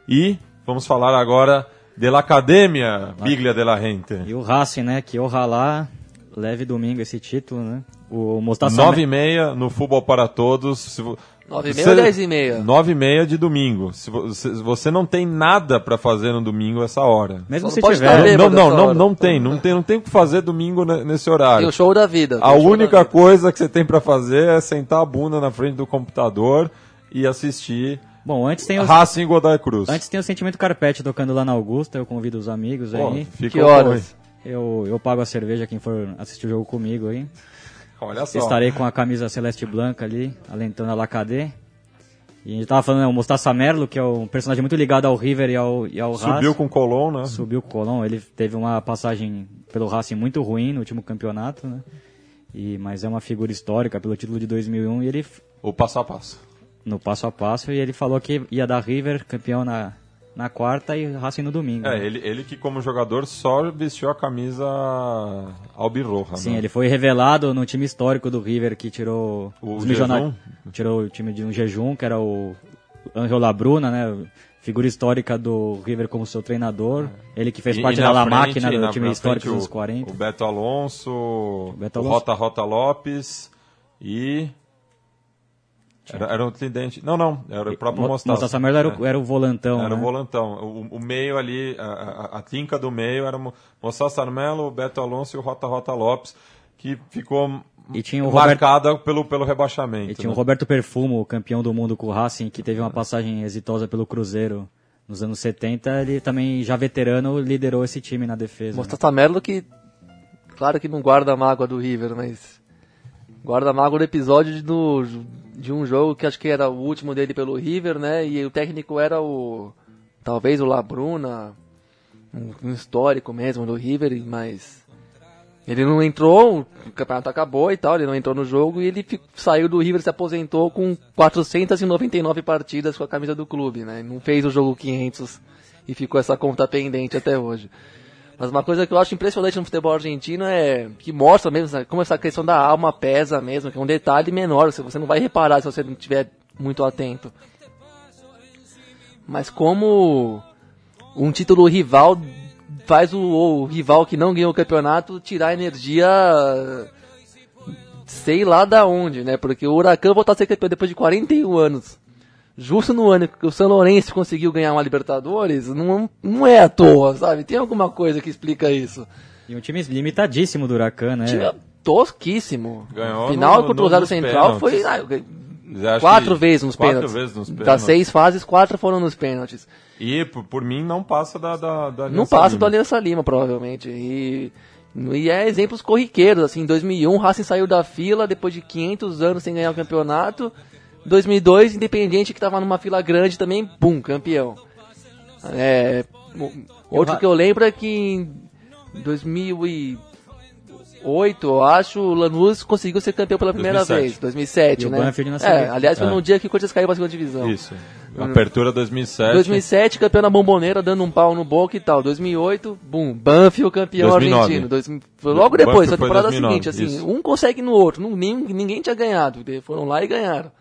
[SPEAKER 2] E vamos falar agora da Academia Biglia de la Gente.
[SPEAKER 3] E o Racing, né? Que ojalá leve domingo esse título, né? O Mostaça...
[SPEAKER 2] 9 e meia no Futebol para Todos. Se vo-
[SPEAKER 4] 9 e
[SPEAKER 2] você-
[SPEAKER 4] meia ou 10 e meia?
[SPEAKER 2] 9 e meia de domingo. Se vo- se você não tem nada para fazer no domingo essa hora.
[SPEAKER 3] Mesmo se tiver...
[SPEAKER 2] Não, não, não, não tem, não tem, não tem o que fazer domingo ne- nesse
[SPEAKER 4] Tem
[SPEAKER 2] horário.
[SPEAKER 4] o show da vida.
[SPEAKER 2] A
[SPEAKER 4] o
[SPEAKER 2] única coisa que você tem para fazer é sentar a bunda na frente do computador e assistir
[SPEAKER 3] Bom, antes tem, os...
[SPEAKER 2] Racing e Godoy Cruz.
[SPEAKER 3] antes tem o Sentimento Carpete tocando lá na Augusta, eu convido os amigos
[SPEAKER 2] Pô,
[SPEAKER 3] aí.
[SPEAKER 2] fica
[SPEAKER 4] Que
[SPEAKER 2] o-
[SPEAKER 4] horas?
[SPEAKER 3] Eu, eu pago a cerveja quem for assistir o jogo comigo aí.
[SPEAKER 2] Olha só.
[SPEAKER 3] Estarei com a camisa celeste branca ali, alentando a Lacadê. E a gente tava falando, né, o Mostaça Merlo, que é um personagem muito ligado ao River e ao, e ao
[SPEAKER 2] Subiu
[SPEAKER 3] Racing.
[SPEAKER 2] com o Colón, né?
[SPEAKER 3] Subiu com o Colón. Ele teve uma passagem pelo Racing muito ruim no último campeonato, né? E, mas é uma figura histórica pelo título de 2001 e ele
[SPEAKER 2] O passo a passo.
[SPEAKER 3] no passo a passo e ele falou que ia dar River campeão na, na quarta e Racing no domingo.
[SPEAKER 2] É,
[SPEAKER 3] né?
[SPEAKER 2] ele, ele que como jogador só vestiu a camisa albirroja,
[SPEAKER 3] Sim,
[SPEAKER 2] né?
[SPEAKER 3] ele foi revelado no time histórico do River que tirou
[SPEAKER 2] O
[SPEAKER 3] os milionários. Tirou o time de um jejum, que era o Angel Labruna, né? Figura histórica do River como seu treinador. Ele que fez
[SPEAKER 2] E-
[SPEAKER 3] parte
[SPEAKER 2] e
[SPEAKER 3] da La Máquina do time histórico dos anos
[SPEAKER 2] o-
[SPEAKER 3] 40.
[SPEAKER 2] O Beto Alonso,
[SPEAKER 3] Beto
[SPEAKER 2] o
[SPEAKER 3] Alonso.
[SPEAKER 2] Rota Rota Lopes e... Era, era um tridente. Não, não, era o próprio
[SPEAKER 3] Mo-
[SPEAKER 2] Mostaça.
[SPEAKER 3] Mostaça Merlo era,
[SPEAKER 2] É.
[SPEAKER 3] o, era o volantão.
[SPEAKER 2] Era
[SPEAKER 3] né?
[SPEAKER 2] o volantão. O, o meio ali, a, a, a trinca do meio era o Moçá Sarmelo, o Beto Alonso e o Rota Rota Lopes, que ficou
[SPEAKER 3] E tinha o Roberto,
[SPEAKER 2] marcada pelo, pelo rebaixamento.
[SPEAKER 3] e tinha o
[SPEAKER 2] né?
[SPEAKER 3] Roberto Perfumo, campeão do mundo com o Racing, que teve uma passagem exitosa pelo Cruzeiro nos anos 70. Ele também, já veterano, liderou esse time na defesa. né?
[SPEAKER 4] Mostaça Merlo que, claro que não guarda a mágoa do River, mas guarda a mágoa do episódio de, do, de um jogo que acho que era o último dele pelo River, né? E o técnico era o, talvez o Labruna, um, um histórico mesmo do River, mas ele não entrou, o campeonato acabou e tal, ele não entrou no jogo e ele saiu do River, se aposentou com 499 partidas com a camisa do clube, né? Não fez o jogo 500 e ficou essa conta pendente até hoje. Mas uma coisa que eu acho impressionante no futebol argentino é que mostra mesmo como essa questão da alma pesa mesmo, que é um detalhe menor, você não vai reparar se você não estiver muito atento. Mas como um título rival faz o, o rival que não ganhou o campeonato tirar energia sei lá da onde, né? Porque o Huracan voltar a ser campeão depois de 41 anos. Justo no ano que o São Lourenço conseguiu ganhar uma Libertadores, não, não é à toa, sabe? Tem alguma coisa que explica isso.
[SPEAKER 3] E um time limitadíssimo do Huracan, né?
[SPEAKER 4] Time tosquíssimo.
[SPEAKER 2] Ganhou
[SPEAKER 4] Final
[SPEAKER 2] no-
[SPEAKER 4] contra o Rosário Central foi
[SPEAKER 2] pênaltis.
[SPEAKER 4] ah,
[SPEAKER 2] Você acha
[SPEAKER 4] quatro vezes nos
[SPEAKER 2] quatro
[SPEAKER 4] pênaltis.
[SPEAKER 2] vezes nos
[SPEAKER 4] Das
[SPEAKER 2] pênaltis.
[SPEAKER 4] seis fases, quatro foram nos pênaltis.
[SPEAKER 2] E por, por mim não passa da, da, da
[SPEAKER 4] Não passa
[SPEAKER 2] Lima.
[SPEAKER 4] do Aliança Lima, provavelmente. E, e é exemplos corriqueiros, assim, em 2001 o Racing saiu da fila depois de 500 anos sem ganhar o campeonato. 2002, Independiente que estava numa fila grande também, pum, campeão. É, o- outro que eu lembro é que em 2008, eu acho, o Lanús conseguiu ser campeão pela primeira
[SPEAKER 2] 2007.
[SPEAKER 4] vez, 2007,
[SPEAKER 3] E o
[SPEAKER 4] né?
[SPEAKER 3] Banfield na
[SPEAKER 4] é, aliás, foi
[SPEAKER 2] É.
[SPEAKER 4] num dia que o Corinthians caiu pra segunda divisão.
[SPEAKER 2] Isso. Apertura 2007.
[SPEAKER 4] 2007, campeão na bomboneira, dando um pau no Boca e tal. 2008, bum, Banfield campeão
[SPEAKER 2] 2009.
[SPEAKER 4] argentino. Dois, foi logo
[SPEAKER 2] Banfield
[SPEAKER 4] depois, na temporada
[SPEAKER 2] 2009,
[SPEAKER 4] seguinte, assim,
[SPEAKER 2] isso.
[SPEAKER 4] um consegue no outro. Não, nem, ninguém tinha ganhado. Foram lá e ganharam.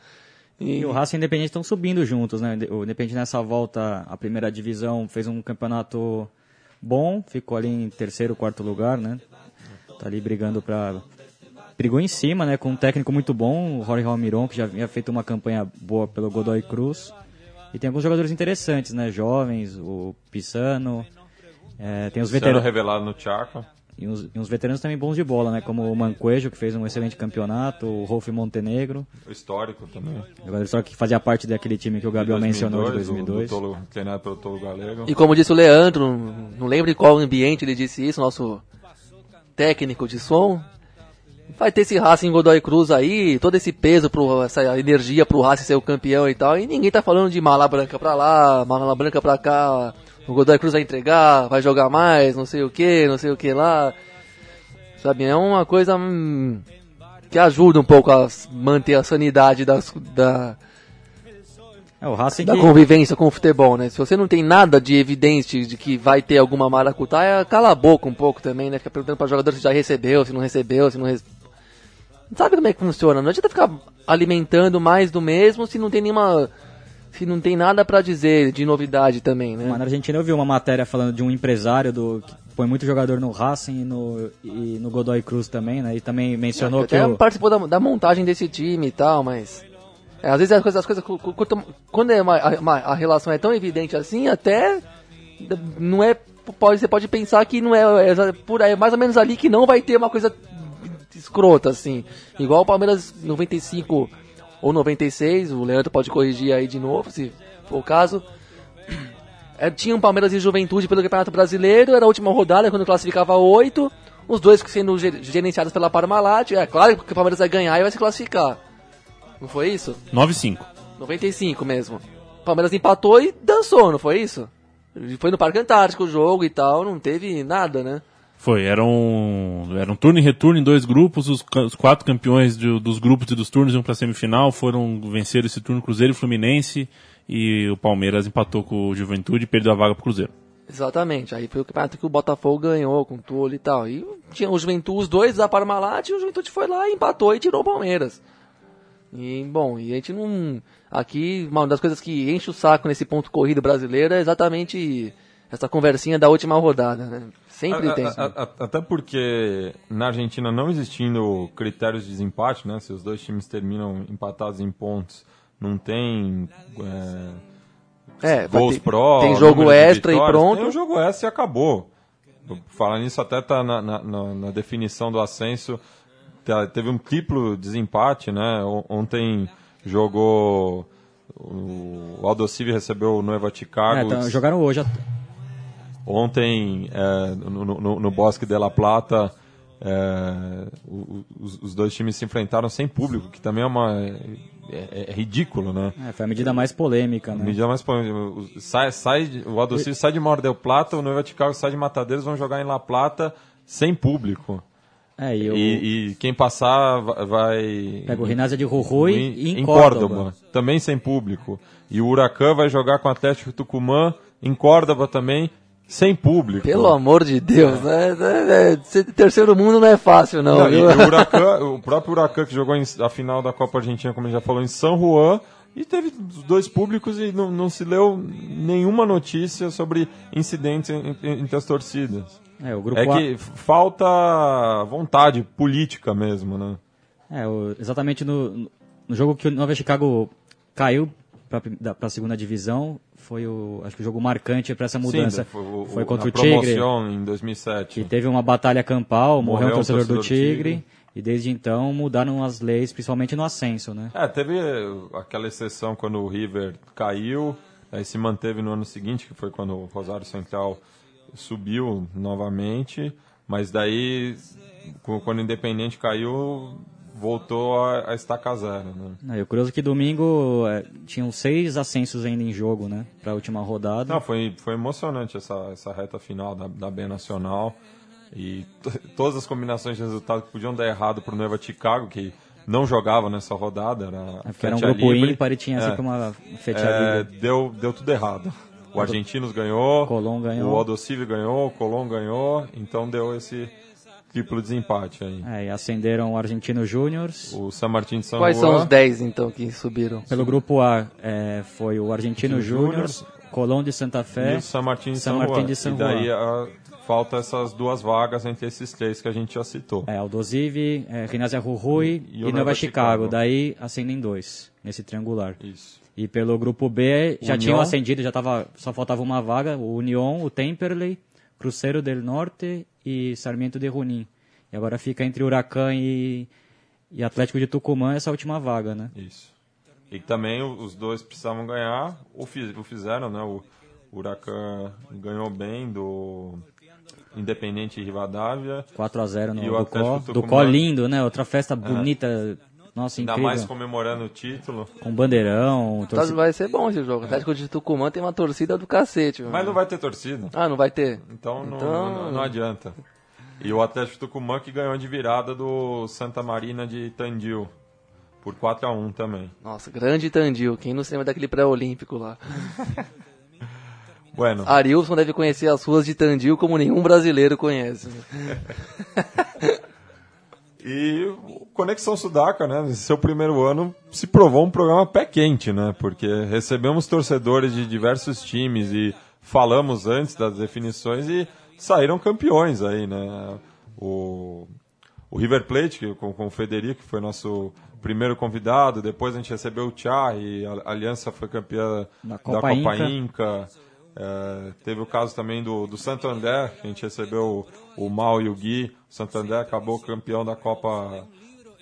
[SPEAKER 4] E,
[SPEAKER 3] E o Racing e o Independente estão subindo juntos, né? O Independente nessa volta à primeira divisão fez um campeonato bom, ficou ali em terceiro, quarto lugar, né? Tá ali brigando pra... Brigou em cima, né? Com um técnico muito bom, o Jorge Almiron, que já havia feito uma campanha boa pelo Godoy Cruz. E tem alguns jogadores interessantes, né? Jovens, o Pisano, é, tem os veteranos...
[SPEAKER 2] revelado no Chaco.
[SPEAKER 3] E uns, e uns veteranos também bons de bola, né? Como o Mancoejo, que fez um excelente campeonato, o Rolf Montenegro,
[SPEAKER 2] O histórico também.
[SPEAKER 3] jogador só que fazia parte daquele time que o Gabriel mencionou de 2002.
[SPEAKER 2] Do, do Tolo, treinado pelo Tolo Galego.
[SPEAKER 4] e como disse o Leandro, não lembro em qual ambiente ele disse isso, nosso técnico de som. Vai ter esse Racing Godoy Cruz aí, todo esse peso, pro, essa energia pro Racing ser o campeão e tal. E ninguém tá falando de mala branca pra lá, mala branca pra cá. O Godoy Cruz vai entregar, vai jogar mais, não sei o que, não sei o que lá. Sabe, é uma coisa hum, que ajuda um pouco a manter a sanidade das, da,
[SPEAKER 3] É, o Racing
[SPEAKER 4] da
[SPEAKER 3] que...
[SPEAKER 4] convivência com o futebol, né? Se você não tem nada de evidência de que vai ter alguma maracutaia, cala a boca um pouco também, né? Fica perguntando para jogador se já recebeu, se não recebeu, se não recebeu. Sabe como é que funciona? Não adianta ficar alimentando mais do mesmo se não tem nenhuma. Se não tem nada pra dizer de novidade também, né?
[SPEAKER 3] Mas na Argentina eu vi uma matéria falando de um empresário do, que põe muito jogador no Racing e no, e no Godoy Cruz também, né? E também mencionou que
[SPEAKER 4] Até
[SPEAKER 3] o,
[SPEAKER 4] participou da, da montagem desse time e tal, mas. é, às vezes as coisas, as coisas quando é uma, uma- a relação é tão evidente assim, até não é. Pode, você pode pensar que não é, é por aí, é mais ou menos ali que não vai ter uma coisa escrota, assim. Igual o Palmeiras 95 ou 96, o Leandro pode corrigir aí de novo, se for o caso. É, tinha um Palmeiras e Juventude pelo Campeonato Brasileiro, era a última rodada, quando classificava oito, os dois sendo ger- gerenciados pela Parmalat. É claro que o Palmeiras vai ganhar e vai se classificar. Não foi isso?
[SPEAKER 5] 9-5.
[SPEAKER 4] 95 mesmo. O Palmeiras empatou e dançou, não foi isso? Foi no Parque Antártico o jogo e tal, não teve nada, né?
[SPEAKER 5] Foi, era um, era um turno e retorno em dois grupos, os, os quatro campeões de- dos grupos e dos turnos iam para semifinal, foram vencer esse turno Cruzeiro e Fluminense, e o Palmeiras empatou com o Juventude e perdeu a vaga pro Cruzeiro.
[SPEAKER 4] Exatamente, aí foi o campeonato que o Botafogo ganhou com o Túlio e tal. E tinha o Juventude, os dois da Parmalat, e o Juventude foi lá e empatou e tirou o Palmeiras. E, bom, e a gente não. Aqui, uma das coisas que enche o saco nesse ponto corrido brasileiro é exatamente essa conversinha da última rodada, né? Sempre
[SPEAKER 2] A-
[SPEAKER 4] tem.
[SPEAKER 2] a- a- a- até porque na Argentina não existindo critérios de desempate, né? Se os dois times terminam empatados em pontos, não tem é,
[SPEAKER 4] é,
[SPEAKER 2] gols
[SPEAKER 4] ter-
[SPEAKER 2] pró,
[SPEAKER 4] tem jogo extra e pronto.
[SPEAKER 2] Tem o jogo extra e acabou. Falar nisso até tá na, na- na- na definição do ascenso. te- teve um triplo desempate, né? Ontem jogou. O Aldosivi recebeu o Nueva
[SPEAKER 3] É,
[SPEAKER 2] Chicago.
[SPEAKER 3] então, jogaram hoje.
[SPEAKER 2] Ontem, é, no, no- no Bosque de La Plata, é, os, os dois times se enfrentaram sem público, que também é uma. É, é ridículo, né?
[SPEAKER 3] É, foi a medida mais polêmica, né?
[SPEAKER 2] Medida mais polêmica. O- sai, sai, de- o Aldosivi sai de Mar del Plata, o Nueva Chicago sai de Matadeiros, vão jogar em La Plata sem público.
[SPEAKER 3] É, e o,
[SPEAKER 2] E, e quem passar va- vai.
[SPEAKER 3] pega o Rinásia de Jujuy e em,
[SPEAKER 2] em
[SPEAKER 3] Córdoba.
[SPEAKER 2] Córdoba, também sem público. E o Huracan vai jogar com o Atlético Tucumã em Córdoba também, sem público.
[SPEAKER 4] Pelo amor de Deus, né? É, é, ser terceiro mundo não é fácil, não.
[SPEAKER 2] Não,
[SPEAKER 4] viu?
[SPEAKER 2] e o, Huracan, o próprio Huracan que jogou em- a final da Copa Argentina, como a gente já falou, em São Juan, e teve os dois públicos e não, não se leu nenhuma notícia sobre incidentes en- en- entre as torcidas.
[SPEAKER 3] É, o grupo
[SPEAKER 2] É
[SPEAKER 3] A-
[SPEAKER 2] que falta vontade política mesmo, né?
[SPEAKER 3] É, o- exatamente no, no jogo que o Nova Chicago caiu para a segunda divisão, foi o acho que o jogo marcante para essa mudança.
[SPEAKER 2] Sim, foi, o-
[SPEAKER 3] foi contra o Tigre,
[SPEAKER 2] em 2007.
[SPEAKER 3] que teve uma batalha campal, morreu,
[SPEAKER 2] Morreu
[SPEAKER 3] um torcedor, do
[SPEAKER 2] torcedor do
[SPEAKER 3] Tigre,
[SPEAKER 2] Tigre.
[SPEAKER 3] e desde então mudaram as leis, principalmente no ascenso, né?
[SPEAKER 2] É, teve aquela exceção quando o River caiu, aí se manteve no ano seguinte, que foi quando o Rosário Central subiu novamente, mas daí, quando o Independente caiu, voltou a, a estaca zero, né?
[SPEAKER 3] É, o curioso é que domingo é, tinham seis ascensos ainda em jogo, né? Para a última rodada.
[SPEAKER 2] Não, foi, foi emocionante essa, essa reta final da, da B Nacional. E todas as combinações de resultado que podiam dar errado pro Nueva Chicago, que não jogava nessa rodada, era,
[SPEAKER 3] É, era um grupo
[SPEAKER 2] Livre.
[SPEAKER 3] ímpar e tinha
[SPEAKER 2] É.
[SPEAKER 3] sempre uma fetia
[SPEAKER 2] É, deu, deu tudo errado. O Argentinos ganhou,
[SPEAKER 3] Colón ganhou.
[SPEAKER 2] o Aldosivi ganhou, o Colón ganhou, então deu esse triplo desempate aí.
[SPEAKER 3] É, e ascenderam o Argentino Júnior.
[SPEAKER 2] O San Martín de San
[SPEAKER 4] Quais
[SPEAKER 2] Juan,
[SPEAKER 4] são os 10, então, que subiram?
[SPEAKER 3] Pelo grupo A é, foi o Argentino
[SPEAKER 2] Júnior,
[SPEAKER 3] Colón de Santa
[SPEAKER 2] e
[SPEAKER 3] Fé,
[SPEAKER 2] o San Martín de
[SPEAKER 3] San
[SPEAKER 2] San,
[SPEAKER 3] Martín
[SPEAKER 2] Juan.
[SPEAKER 3] de San
[SPEAKER 2] e daí a- falta essas duas vagas entre esses três que a gente já citou.
[SPEAKER 3] é, Aldosivi, é, Gimnasia Jujuy
[SPEAKER 2] E
[SPEAKER 3] e,
[SPEAKER 2] o
[SPEAKER 3] Nova
[SPEAKER 2] Nova
[SPEAKER 3] Chicago.
[SPEAKER 2] Chicago.
[SPEAKER 3] Daí ascendem dois, nesse triangular.
[SPEAKER 2] Isso.
[SPEAKER 3] E pelo grupo B já
[SPEAKER 2] União.
[SPEAKER 3] tinham ascendido, já tava, só faltava uma vaga, o União, o Temperley, Cruzeiro del Norte e Sarmiento de Junín. E agora fica entre Huracan e, e Atlético de Tucumã essa última vaga, né?
[SPEAKER 2] Isso. E também os dois precisavam ganhar, o, fi- o fizeram, né? O Huracan ganhou bem do Independente Rivadavia.
[SPEAKER 3] 4 a 0 no
[SPEAKER 2] E o
[SPEAKER 3] Ducó.
[SPEAKER 2] Atlético
[SPEAKER 3] Ducó
[SPEAKER 2] Tucumã.
[SPEAKER 3] lindo, né? Outra festa bonita, nossa,
[SPEAKER 2] Ainda
[SPEAKER 3] incrível.
[SPEAKER 2] mais comemorando o título.
[SPEAKER 3] Com bandeirão,
[SPEAKER 4] Tá,
[SPEAKER 3] torcida...
[SPEAKER 4] Vai ser bom esse jogo. O Atlético de Tucumã tem uma torcida do cacete. meu.
[SPEAKER 2] Mas não vai ter torcida.
[SPEAKER 4] Ah, não vai ter?
[SPEAKER 2] Então, não-
[SPEAKER 4] Então-
[SPEAKER 2] Não, não adianta. E o Atlético Tucumã que ganhou de virada do Santa Marina de Tandil. Por 4 a 1 também.
[SPEAKER 4] Nossa, grande Tandil. Quem não se lembra daquele pré-olímpico lá?
[SPEAKER 2] Bueno,
[SPEAKER 4] Arilson deve conhecer as ruas de Tandil como nenhum brasileiro conhece.
[SPEAKER 2] E Conexão Sudaca, né, nesse seu primeiro ano, se provou um programa pé quente, né? Porque recebemos torcedores de diversos times e falamos antes das definições e saíram campeões aí, né? O, o River Plate, que, com, com o Federico, que foi nosso primeiro convidado, depois a gente recebeu o e a Aliança foi campeã
[SPEAKER 3] Da
[SPEAKER 2] da
[SPEAKER 3] Copa
[SPEAKER 2] Copa,
[SPEAKER 3] Inca.
[SPEAKER 2] Inca. É, teve o caso também do, do Santander, que a gente recebeu o, o Mal e o Gui. O Santander acabou campeão da Copa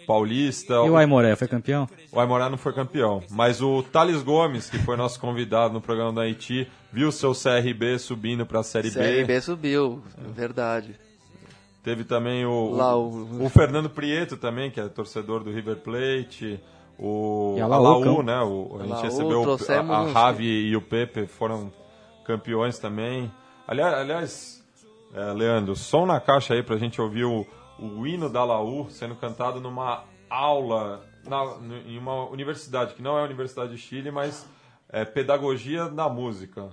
[SPEAKER 2] Paulista.
[SPEAKER 3] E o Aimoré, foi campeão?
[SPEAKER 2] O Aimoré não foi campeão. Mas o Thales Gomes, que foi nosso convidado no programa da Haiti, viu seu CRB subindo para a Série B.
[SPEAKER 4] CRB subiu, verdade.
[SPEAKER 2] Teve também o,
[SPEAKER 4] Lá,
[SPEAKER 2] o,
[SPEAKER 4] o-
[SPEAKER 2] Fernando Prieto também, que é torcedor do River Plate. O
[SPEAKER 3] E a Laú,
[SPEAKER 2] Alaú, né? O, a gente
[SPEAKER 4] Laú,
[SPEAKER 2] recebeu a, a Ravi e o Pepe foram campeões também. Aliás, aliás é, Leandro, som na caixa aí pra gente ouvir o, o hino da Laú sendo cantado numa aula na, em uma universidade, que não é a Universidade de Chile, mas é Pedagogia da Música.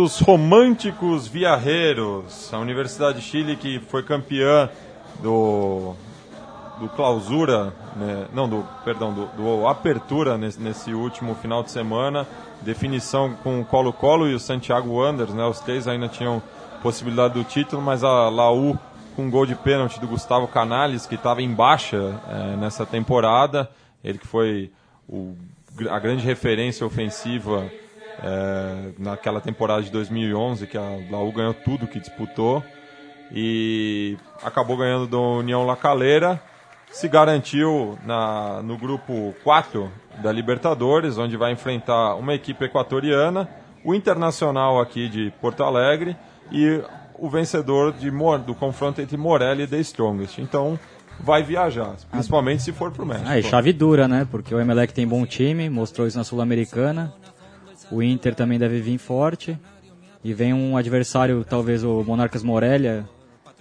[SPEAKER 2] Dos românticos viareiros. A Universidade de Chile que foi campeã do do clausura, né, não do perdão do, do apertura nesse, nesse, último final de semana. Definição com o Colo-Colo e o Santiago Wanderers, né? Os três ainda tinham possibilidade do título, mas a Laú com um gol de pênalti do Gustavo Canales que estava em baixa é, nessa temporada, ele que foi o, a grande referência ofensiva é, naquela temporada de 2011, que a Laú ganhou tudo que disputou e acabou ganhando do União La Calera, se garantiu na, no grupo 4 da Libertadores, onde vai enfrentar uma equipe equatoriana, o Internacional aqui de Porto Alegre e o vencedor de, do confronto entre Morelli e The Strongest. Então, vai viajar, principalmente se for para o México.
[SPEAKER 3] Ah, chave dura, né? Porque o Emelec tem bom time, mostrou isso na Sul-Americana. O Inter também deve vir forte. E vem um adversário, talvez o Monarcas Morelia,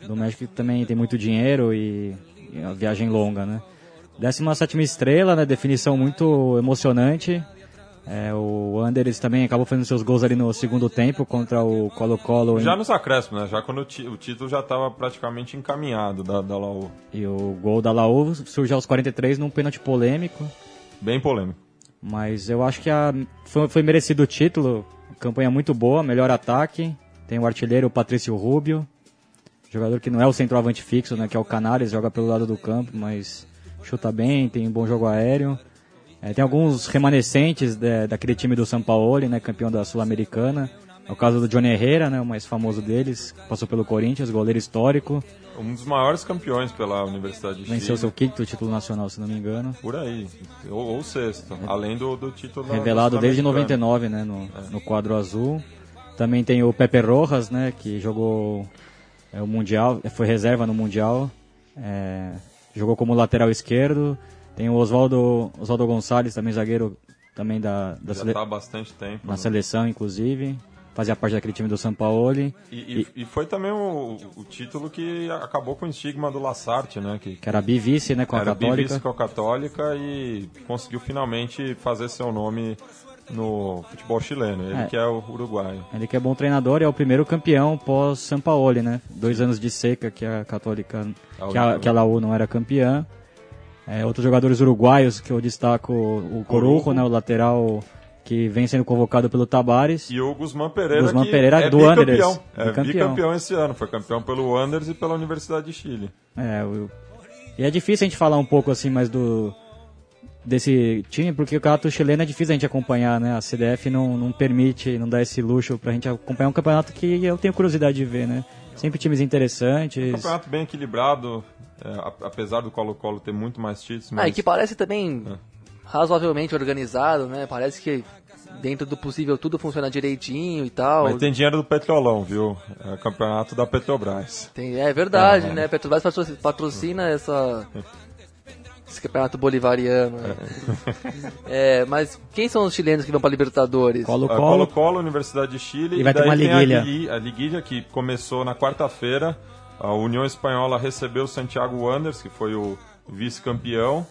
[SPEAKER 3] do México, que também tem muito dinheiro e, e uma viagem longa, né? 17 estrela, né? Definição muito emocionante. É, o Anderes também acabou fazendo seus gols ali no segundo tempo contra o Colo-Colo.
[SPEAKER 2] Já nos acréscimos, né? Já quando o, o título já estava praticamente encaminhado da, da Laú.
[SPEAKER 3] E o gol da Laú surge aos 43 num pênalti polêmico.
[SPEAKER 2] Bem polêmico.
[SPEAKER 3] Mas eu acho que a, foi, foi merecido o título. Campanha muito boa, melhor ataque. Tem o artilheiro Patrício Rubio. Jogador que não é o centroavante fixo, né? Que é o Canares, joga pelo lado do campo, mas chuta bem, tem um bom jogo aéreo. É, tem alguns remanescentes de, daquele time do São Paulo, né, campeão da Sul-Americana. É o caso do Johnny Herrera, né, o mais famoso deles, passou pelo Corinthians, goleiro histórico.
[SPEAKER 2] Um dos maiores campeões pela Universidade de
[SPEAKER 3] Venceu
[SPEAKER 2] Chile.
[SPEAKER 3] seu quinto título nacional, se não me engano.
[SPEAKER 2] Por aí, ou, ou sexto, é. além do, do título
[SPEAKER 3] Revelado
[SPEAKER 2] da
[SPEAKER 3] desde 99, né, no, é. no quadro azul. Também tem o Pepe Rojas, né, que jogou é, o Mundial, foi reserva no Mundial. É, jogou como lateral esquerdo. Tem o Oswaldo, Oswaldo Gonçalves, também zagueiro também da, da
[SPEAKER 2] Já tá há bastante tempo.
[SPEAKER 3] Na né? seleção, inclusive. Fazia parte daquele time do São Paulo.
[SPEAKER 2] E, e, e, foi também o, o, título que acabou com o estigma do Lassarte, né? Que,
[SPEAKER 3] que era bivice, né, com a Católica. Era
[SPEAKER 2] bivice com a Católica e conseguiu finalmente fazer seu nome no futebol chileno. Ele é. que é o uruguaio.
[SPEAKER 3] Ele que é bom treinador e é o primeiro campeão pós São Paulo, né? Dois anos de seca que a Católica, a que a, que a Laú não era campeã. É, outros jogadores uruguaios que eu destaco, o Corujo, né, o lateral que vem sendo convocado pelo Tabares.
[SPEAKER 2] E o Guzmán Pereira,
[SPEAKER 3] Guzmán
[SPEAKER 2] que
[SPEAKER 3] Pereira
[SPEAKER 2] é
[SPEAKER 3] do
[SPEAKER 2] bicampeão. É bicampeão esse ano, foi campeão pelo Wanderers e pela Universidade de Chile.
[SPEAKER 3] É, eu... e é difícil a gente falar um pouco assim mais do desse time, porque o campeonato chileno é difícil a gente acompanhar, né? A CDF não, não permite, não dá esse luxo pra gente acompanhar um campeonato que eu tenho curiosidade de ver, né? Sempre times interessantes. Um
[SPEAKER 2] campeonato bem equilibrado, é, apesar do Colo-Colo ter muito mais títulos. Mas...
[SPEAKER 4] Ah, e que parece também é. Razoavelmente organizado, né? Parece que dentro do possível tudo funciona direitinho e tal.
[SPEAKER 2] Mas tem dinheiro do Petrolão, viu? É o campeonato da Petrobras.
[SPEAKER 4] Tem, é verdade, é. né? Petrobras patrocina essa esse campeonato bolivariano. Né? É. mas quem são os chilenos que vão para Libertadores?
[SPEAKER 2] Colo-Colo, Colo, Universidade de Chile.
[SPEAKER 3] E vai ter uma liguilha.
[SPEAKER 2] A, a liguilha que começou na quarta-feira a União Espanhola recebeu o Santiago Wanderers, que foi o vice-campeão.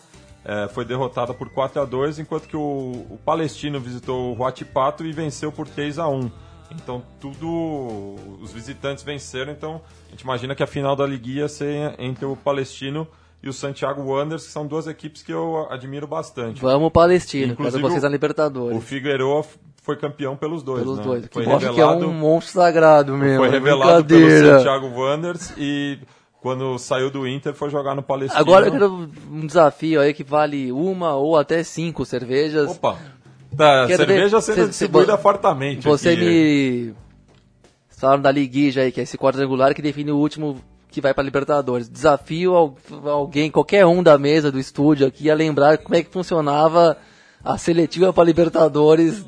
[SPEAKER 2] É, foi derrotada por 4 a 2 enquanto que o, o Palestino visitou o Huachipato e venceu por 3 a 1 Então, tudo. Os visitantes venceram, então a gente imagina que a final da liguia ser entre o Palestino e o Santiago Wanderers, que são duas equipes que eu admiro bastante.
[SPEAKER 4] Vamos Palestino, quero vocês na Libertadores.
[SPEAKER 2] O Figueiredo foi campeão pelos dois,
[SPEAKER 4] Pelos
[SPEAKER 2] né?
[SPEAKER 4] dois,
[SPEAKER 2] foi
[SPEAKER 4] que revelado, que é um monstro sagrado mesmo.
[SPEAKER 2] Foi revelado pelo Santiago Wanderers e quando saiu do Inter foi jogar no Palestino.
[SPEAKER 4] Agora eu quero um desafio aí que vale uma ou até cinco cervejas.
[SPEAKER 2] Opa! Tá, cerveja sendo distribuída fartamente.
[SPEAKER 4] Você
[SPEAKER 2] aqui.
[SPEAKER 4] me... Falaram da liguija aí, que é esse quadrangular que define o último que vai para Libertadores. Desafio alguém, qualquer um da mesa do estúdio aqui a lembrar como é que funcionava a seletiva para Libertadores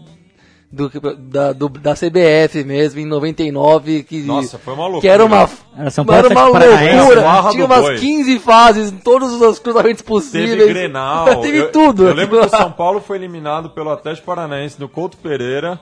[SPEAKER 4] do, da, do, da CBF mesmo, em 99, que,
[SPEAKER 2] Nossa, foi uma loucura.
[SPEAKER 4] que era uma,
[SPEAKER 3] era, São
[SPEAKER 4] era uma loucura. Tinha umas 15 fases, todos os cruzamentos possíveis.
[SPEAKER 2] Teve Grenal.
[SPEAKER 4] Teve
[SPEAKER 2] eu,
[SPEAKER 4] tudo.
[SPEAKER 2] Eu lembro que o São Paulo foi eliminado pelo Atlético Paranaense no Couto Pereira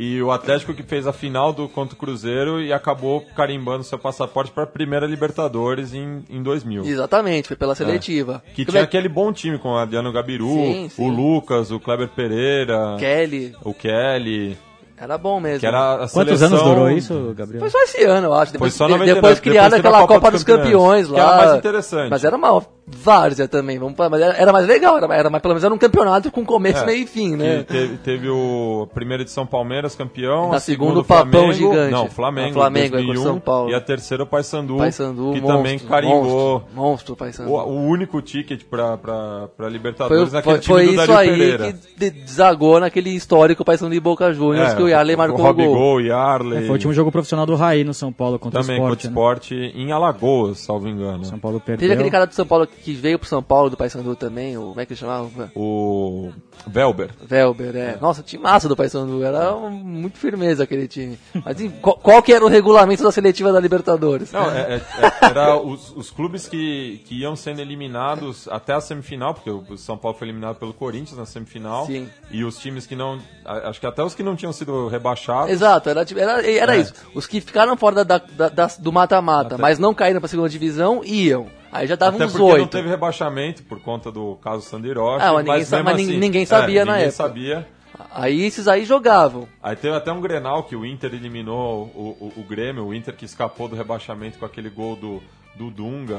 [SPEAKER 2] e o Atlético que fez a final do contra o Cruzeiro e acabou carimbando seu passaporte para a primeira Libertadores em, em 2000.
[SPEAKER 4] Exatamente, foi pela seletiva.
[SPEAKER 2] É. Que Como tinha é... aquele bom time com o Adriano Gabiru, sim, sim. o Lucas, o Kleber Pereira,
[SPEAKER 4] Kelly.
[SPEAKER 2] o Kelly.
[SPEAKER 4] Era bom mesmo.
[SPEAKER 2] Que era a
[SPEAKER 3] Quantos
[SPEAKER 2] seleção-
[SPEAKER 3] anos durou isso, Gabriel?
[SPEAKER 4] Foi só esse ano, eu acho.
[SPEAKER 2] Foi
[SPEAKER 4] Depois,
[SPEAKER 2] só
[SPEAKER 4] de-
[SPEAKER 2] 99,
[SPEAKER 4] depois
[SPEAKER 2] depois teve a
[SPEAKER 4] aquela
[SPEAKER 2] Copa
[SPEAKER 4] Copa,
[SPEAKER 2] dos
[SPEAKER 4] dos Campeões,
[SPEAKER 2] Campeões,
[SPEAKER 4] lá.
[SPEAKER 2] que era mais interessante.
[SPEAKER 4] Mas era uma várzea também. Vamos, falar, mas era, era mais legal, era, era mais, pelo menos era um campeonato com começo,
[SPEAKER 2] É,
[SPEAKER 4] meio e fim, né?
[SPEAKER 2] Teve, teve o a primeira edição Palmeiras campeão,
[SPEAKER 4] Na
[SPEAKER 2] a segunda o
[SPEAKER 4] Papão Gigante.
[SPEAKER 2] não, Flamengo,
[SPEAKER 4] A Flamengo, é,
[SPEAKER 2] 2001,
[SPEAKER 4] contra São Paulo.
[SPEAKER 2] e a terceira o Paysandu,
[SPEAKER 4] Paysandu,
[SPEAKER 2] que
[SPEAKER 4] monstro,
[SPEAKER 2] também carimbou
[SPEAKER 4] Monstro, monstro Paysandu.
[SPEAKER 2] o, o único ticket pra, pra, pra
[SPEAKER 4] Foi,
[SPEAKER 2] Libertadores naquele
[SPEAKER 4] foi,
[SPEAKER 2] time
[SPEAKER 4] foi
[SPEAKER 2] do
[SPEAKER 4] isso
[SPEAKER 2] Dario
[SPEAKER 4] aí
[SPEAKER 2] Pereira.
[SPEAKER 4] que de- desagou naquele histórico Paysandu e Boca Juniors que o Yarley marcou
[SPEAKER 2] o
[SPEAKER 4] o gol.
[SPEAKER 2] Gol, Yarley,
[SPEAKER 3] É, foi o último jogo profissional do Raí no São Paulo contra
[SPEAKER 2] também
[SPEAKER 3] o
[SPEAKER 2] contra o
[SPEAKER 3] Sport. né?
[SPEAKER 2] Sport em Alagoas, salvo engano.
[SPEAKER 3] São Paulo perdeu.
[SPEAKER 4] Teve aquele cara do São Paulo que veio pro São Paulo do Paysandu também, o, como é que ele chamava?
[SPEAKER 2] O Velber.
[SPEAKER 4] Velber, é. Nossa, time massa do Paysandu, era um- muito firmeza aquele time. Mas qual, qual que era o regulamento da seletiva da Libertadores?
[SPEAKER 2] Não, é- é- é- era os, os clubes que, que iam sendo eliminados até a semifinal, porque o São Paulo foi eliminado pelo Corinthians na semifinal.
[SPEAKER 4] Sim.
[SPEAKER 2] E os times que não. Acho que até os que não tinham sido rebaixados.
[SPEAKER 4] Exato, era, era, era
[SPEAKER 2] É.
[SPEAKER 4] isso. Os que ficaram fora da, da- da- do mata-mata, mas não caíram pra segunda divisão, iam. Aí já davam
[SPEAKER 2] Até
[SPEAKER 4] uns
[SPEAKER 2] porque não
[SPEAKER 4] oito.
[SPEAKER 2] teve rebaixamento por conta do caso Sandiroche.
[SPEAKER 4] Ah, mas ninguém sa-
[SPEAKER 2] mesmo
[SPEAKER 4] mas
[SPEAKER 2] assim-
[SPEAKER 4] ninguém sabia
[SPEAKER 2] é,
[SPEAKER 4] na
[SPEAKER 2] ninguém
[SPEAKER 4] época.
[SPEAKER 2] sabia.
[SPEAKER 4] Aí esses aí jogavam.
[SPEAKER 2] Aí teve até um Grenal que o Inter eliminou o, o, o Grêmio, o Inter que escapou do rebaixamento com aquele gol do, do Dunga,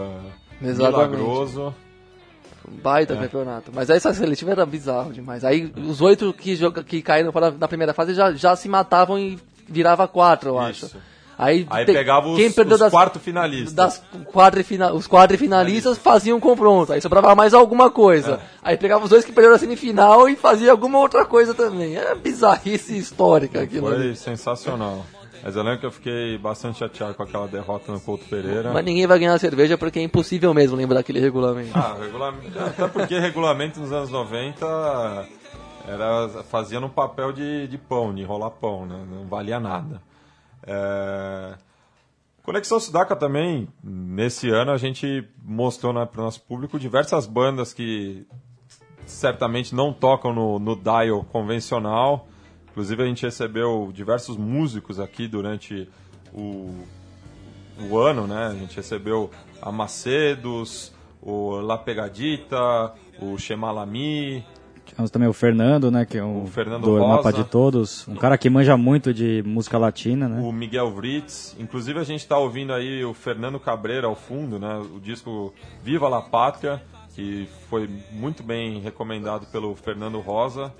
[SPEAKER 4] Exatamente.
[SPEAKER 2] milagroso.
[SPEAKER 4] Um Baita campeonato. Mas aí essa seletiva era bizarro demais. Aí os oito que, joga, que caíram fora na primeira fase já, já se matavam e virava quatro, eu acho. Aí,
[SPEAKER 2] Aí
[SPEAKER 4] te-
[SPEAKER 2] pegava os,
[SPEAKER 4] quem perdeu
[SPEAKER 2] os
[SPEAKER 4] das,
[SPEAKER 2] quarto finalistas.
[SPEAKER 4] das quadrifina, os quadrifinalistas faziam um confronto. Aí sobrava mais alguma coisa.
[SPEAKER 2] É.
[SPEAKER 4] Aí pegava os dois que perderam a semifinal e fazia alguma outra coisa também. Era bizarrice histórica aquilo ali.
[SPEAKER 2] Foi sensacional. Mas eu lembro que eu fiquei bastante chateado com aquela derrota no Couto Pereira.
[SPEAKER 4] Mas ninguém vai ganhar cerveja porque é impossível mesmo lembrar daquele regulamento.
[SPEAKER 2] Ah, regulamento, até porque regulamento nos anos 90 era, fazia no papel de, de pão, de enrolar pão, né? não valia nada. É... Conexão Sudaca também, nesse ano a gente mostrou né, para o nosso público diversas bandas que certamente não tocam no, no dial convencional. Inclusive a gente recebeu diversos músicos aqui durante o, o ano, né? A gente recebeu a Macedos, o La Pegadita, o Shemalami,
[SPEAKER 3] Temos também o Fernando, né? Que é o,
[SPEAKER 2] O Fernando
[SPEAKER 3] do
[SPEAKER 2] Rosa.
[SPEAKER 3] Mapa de Todos. Um cara que manja muito de música latina, né?
[SPEAKER 2] o Miguel Vritz. Inclusive a gente está ouvindo aí o Fernando Cabreira ao fundo, né? O disco Viva la Pátria, que foi muito bem recomendado pelo Fernando Rosa.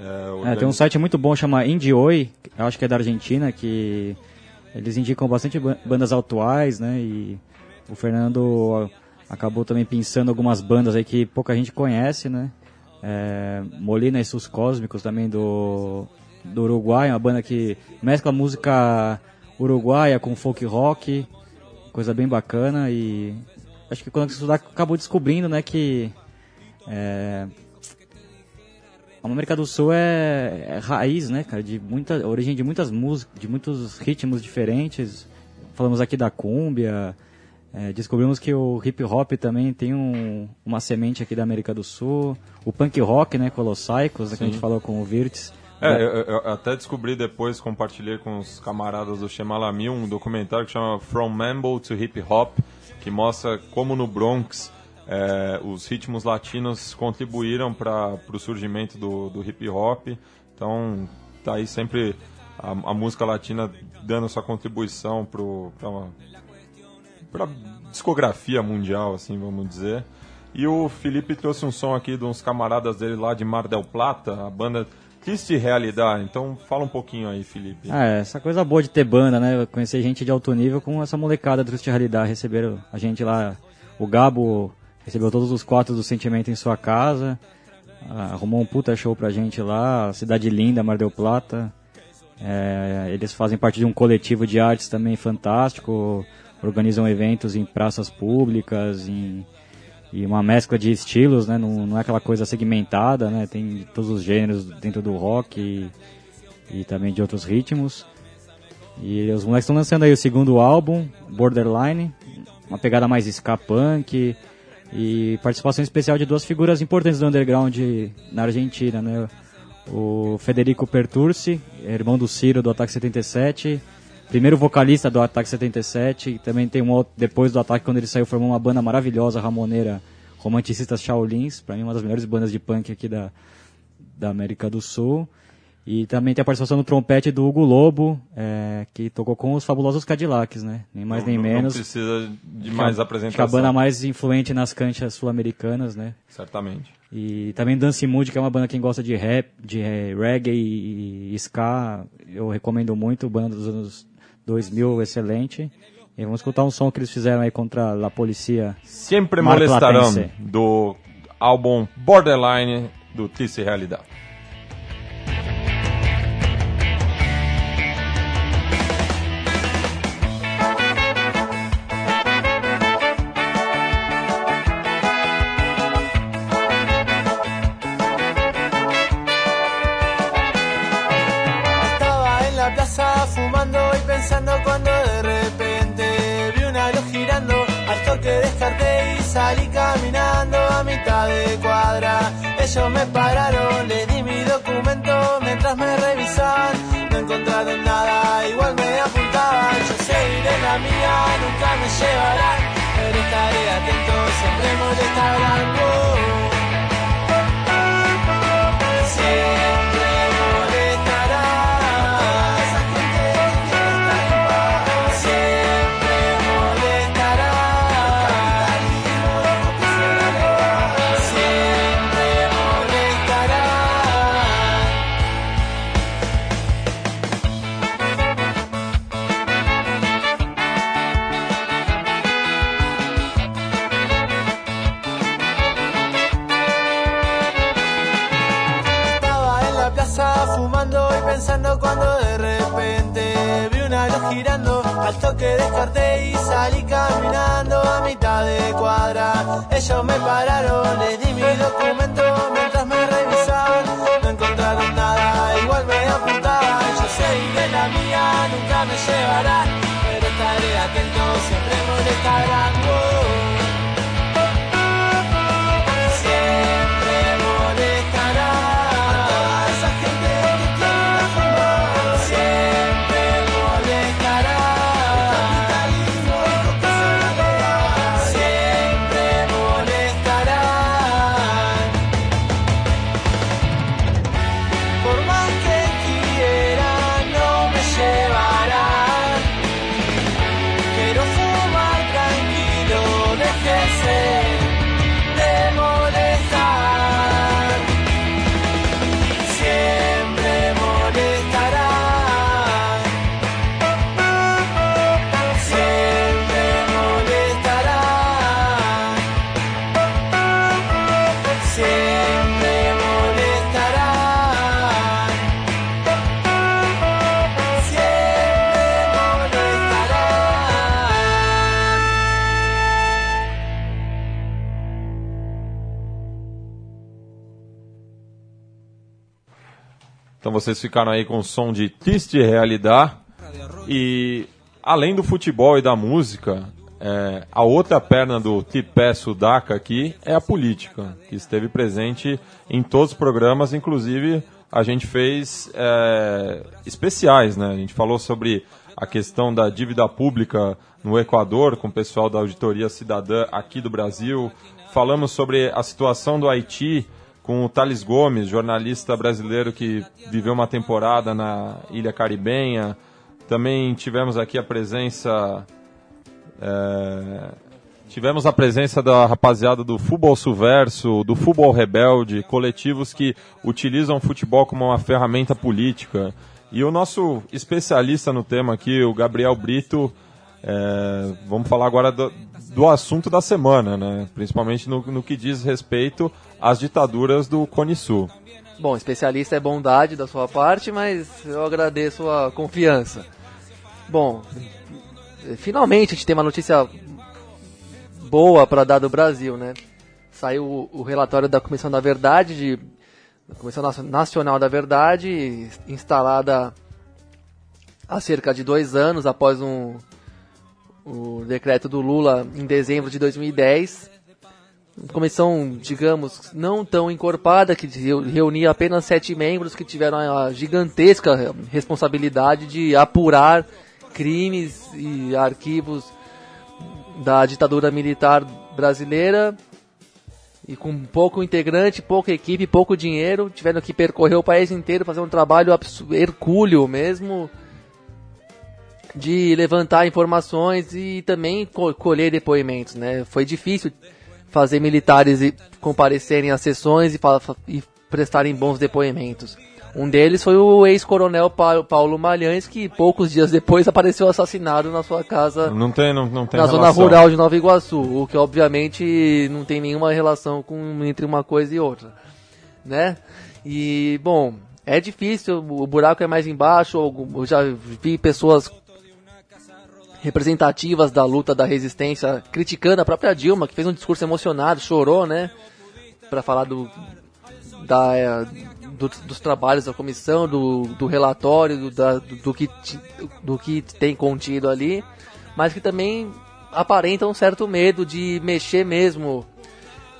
[SPEAKER 2] É,
[SPEAKER 3] É, tem um site muito bom, chama Indioi, acho que é da Argentina, que eles indicam bastante ba- bandas atuais, né? E o Fernando acabou também pensando algumas bandas aí que pouca gente conhece, né? É, Molina e Sus Cósmicos também do, do Uruguai, uma banda que mescla música uruguaia com folk rock, coisa bem bacana e acho que quando estudar acabou descobrindo, né, que é, a América do Sul é, é raiz, né, cara, de muita origem de muitas músicas, de muitos ritmos diferentes. Falamos aqui da cúmbia, é, descobrimos que o hip hop também tem um- uma semente aqui da América do Sul. O punk rock, né, Colossaicos, né, que a gente falou com o Virtus.
[SPEAKER 2] É, eu, eu até descobri depois, compartilhei com os camaradas do Shemalami um documentário que chama From Mambo to Hip Hop, que mostra como no Bronx é, os ritmos latinos contribuíram para o surgimento do, do hip hop. Então, tá aí sempre a, a música latina dando sua contribuição para a discografia mundial, assim, vamos dizer. E o Felipe trouxe um som aqui de uns camaradas dele lá de Mar del Plata, a banda Triste Realidade. Então fala um pouquinho aí, Felipe.
[SPEAKER 3] Ah, é, essa coisa boa de ter banda, né? Conhecer gente de alto nível com essa molecada Triste Realidade. Receberam a gente lá, o Gabo recebeu todos os quatro do Sentimento em sua casa. ah, arrumou um puta show pra gente lá. Cidade Linda, Mar del Plata. É, eles fazem parte de um coletivo de artes também fantástico. Organizam eventos em praças públicas, em e uma mescla de estilos, né? Não, não é aquela coisa segmentada, né? Tem todos os gêneros dentro do rock e, e também de outros ritmos. E os moleques estão lançando aí o segundo álbum, Borderline, uma pegada mais ska punk e participação especial de duas figuras importantes do underground na Argentina, né? O Federico Pertursi, irmão do Ciro do Ataque 77, primeiro vocalista do Ataque 77, e também tem um outro, depois do Ataque, quando ele saiu, formou uma banda maravilhosa, ramoneira, Romanticistas Shaolins, pra mim uma das melhores bandas de punk aqui da, da América do Sul. E também tem a participação no trompete do Hugo Lobo, é, que tocou com os fabulosos Cadillacs, né? Nem mais nem
[SPEAKER 2] Não-
[SPEAKER 3] menos.
[SPEAKER 2] Não precisa de mais
[SPEAKER 3] Acho que a
[SPEAKER 2] apresentação.
[SPEAKER 3] banda mais influente nas canchas sul-americanas, né?
[SPEAKER 2] Certamente.
[SPEAKER 3] E também Dance Mood, que é uma banda quem gosta de rap, de eh, reggae e, e ska, eu recomendo muito, banda dos anos 2000, excelente. E vamos escutar um som que eles fizeram aí contra La Policia.
[SPEAKER 2] Sempre molestarão do álbum Borderline do Triste Realidade.
[SPEAKER 6] Y salí caminando a mitad de cuadra. Ellos me pararon, les di mi documento mientras me revisaban. No encontraron nada, igual me apuntaban. Yo seguiré la mía, nunca me llevarán. Pero estaré atento, siempre molestarán. Oh. Siempre Al toque descarté y salí caminando a mitad de cuadra. Ellos me pararon, les di mi documento mientras me revisaban. No encontraron nada, igual me apuntaban. Yo seguiré la mía, nunca me llevarán. Pero estaré atento, siempre molestarán. Oh.
[SPEAKER 2] Vocês ficaram aí com o som de Triste Realidade. E além do futebol e da música, é, a outra perna do Tipé Sudaca aqui é a política, que esteve presente em todos os programas, inclusive a gente fez é, especiais, né? A gente falou sobre a questão da dívida pública no Equador, com o pessoal da Auditoria Cidadã aqui do Brasil. Falamos sobre a situação do Haiti com o Thales Gomes, jornalista brasileiro que viveu uma temporada na Ilha Caribenha. Também tivemos aqui a presença. é, tivemos a presença da rapaziada do Futebol Subverso, do Futebol Rebelde, coletivos que utilizam o futebol como uma ferramenta política. E o nosso especialista no tema aqui, o Gabriel Brito, é, vamos falar agora do, do assunto da semana, né? principalmente no, no que diz respeito às ditaduras do Cone Sul.
[SPEAKER 4] Bom, especialista é bondade da sua parte, mas eu agradeço a confiança. Bom, finalmente a gente tem uma notícia boa para dar do Brasil, né? Saiu o, relatório da Comissão da Verdade, de, da Comissão Nacio- Nacional da Verdade, instalada há cerca de dois anos após um, o decreto do Lula em dezembro de 2010 comissão, digamos, não tão encorpada, que reu- reunia apenas sete membros que tiveram a gigantesca responsabilidade de apurar crimes e arquivos da ditadura militar brasileira e com pouco integrante, pouca equipe, pouco dinheiro, tiveram que percorrer o país inteiro, fazer um trabalho hercúleo mesmo, de levantar informações e também co- colher depoimentos, né? Foi difícil fazer militares e comparecerem às sessões e, e prestarem bons depoimentos. Um deles foi o ex-coronel Pa- Paulo Malhães, que poucos dias depois apareceu assassinado na sua casa
[SPEAKER 2] Não tem, não, não tem
[SPEAKER 4] na zona
[SPEAKER 2] relação.
[SPEAKER 4] rural de Nova Iguaçu, o que obviamente não tem nenhuma relação com entre uma coisa e outra, né? E bom, é difícil, o buraco é mais embaixo. Eu já vi pessoas representativas da luta da resistência criticando a própria Dilma, que fez um discurso emocionado, chorou, né? Para falar do, da, é, do- dos trabalhos da comissão, do, do relatório, do, da- do, que, do que tem contido ali, mas que também aparenta um certo medo de mexer mesmo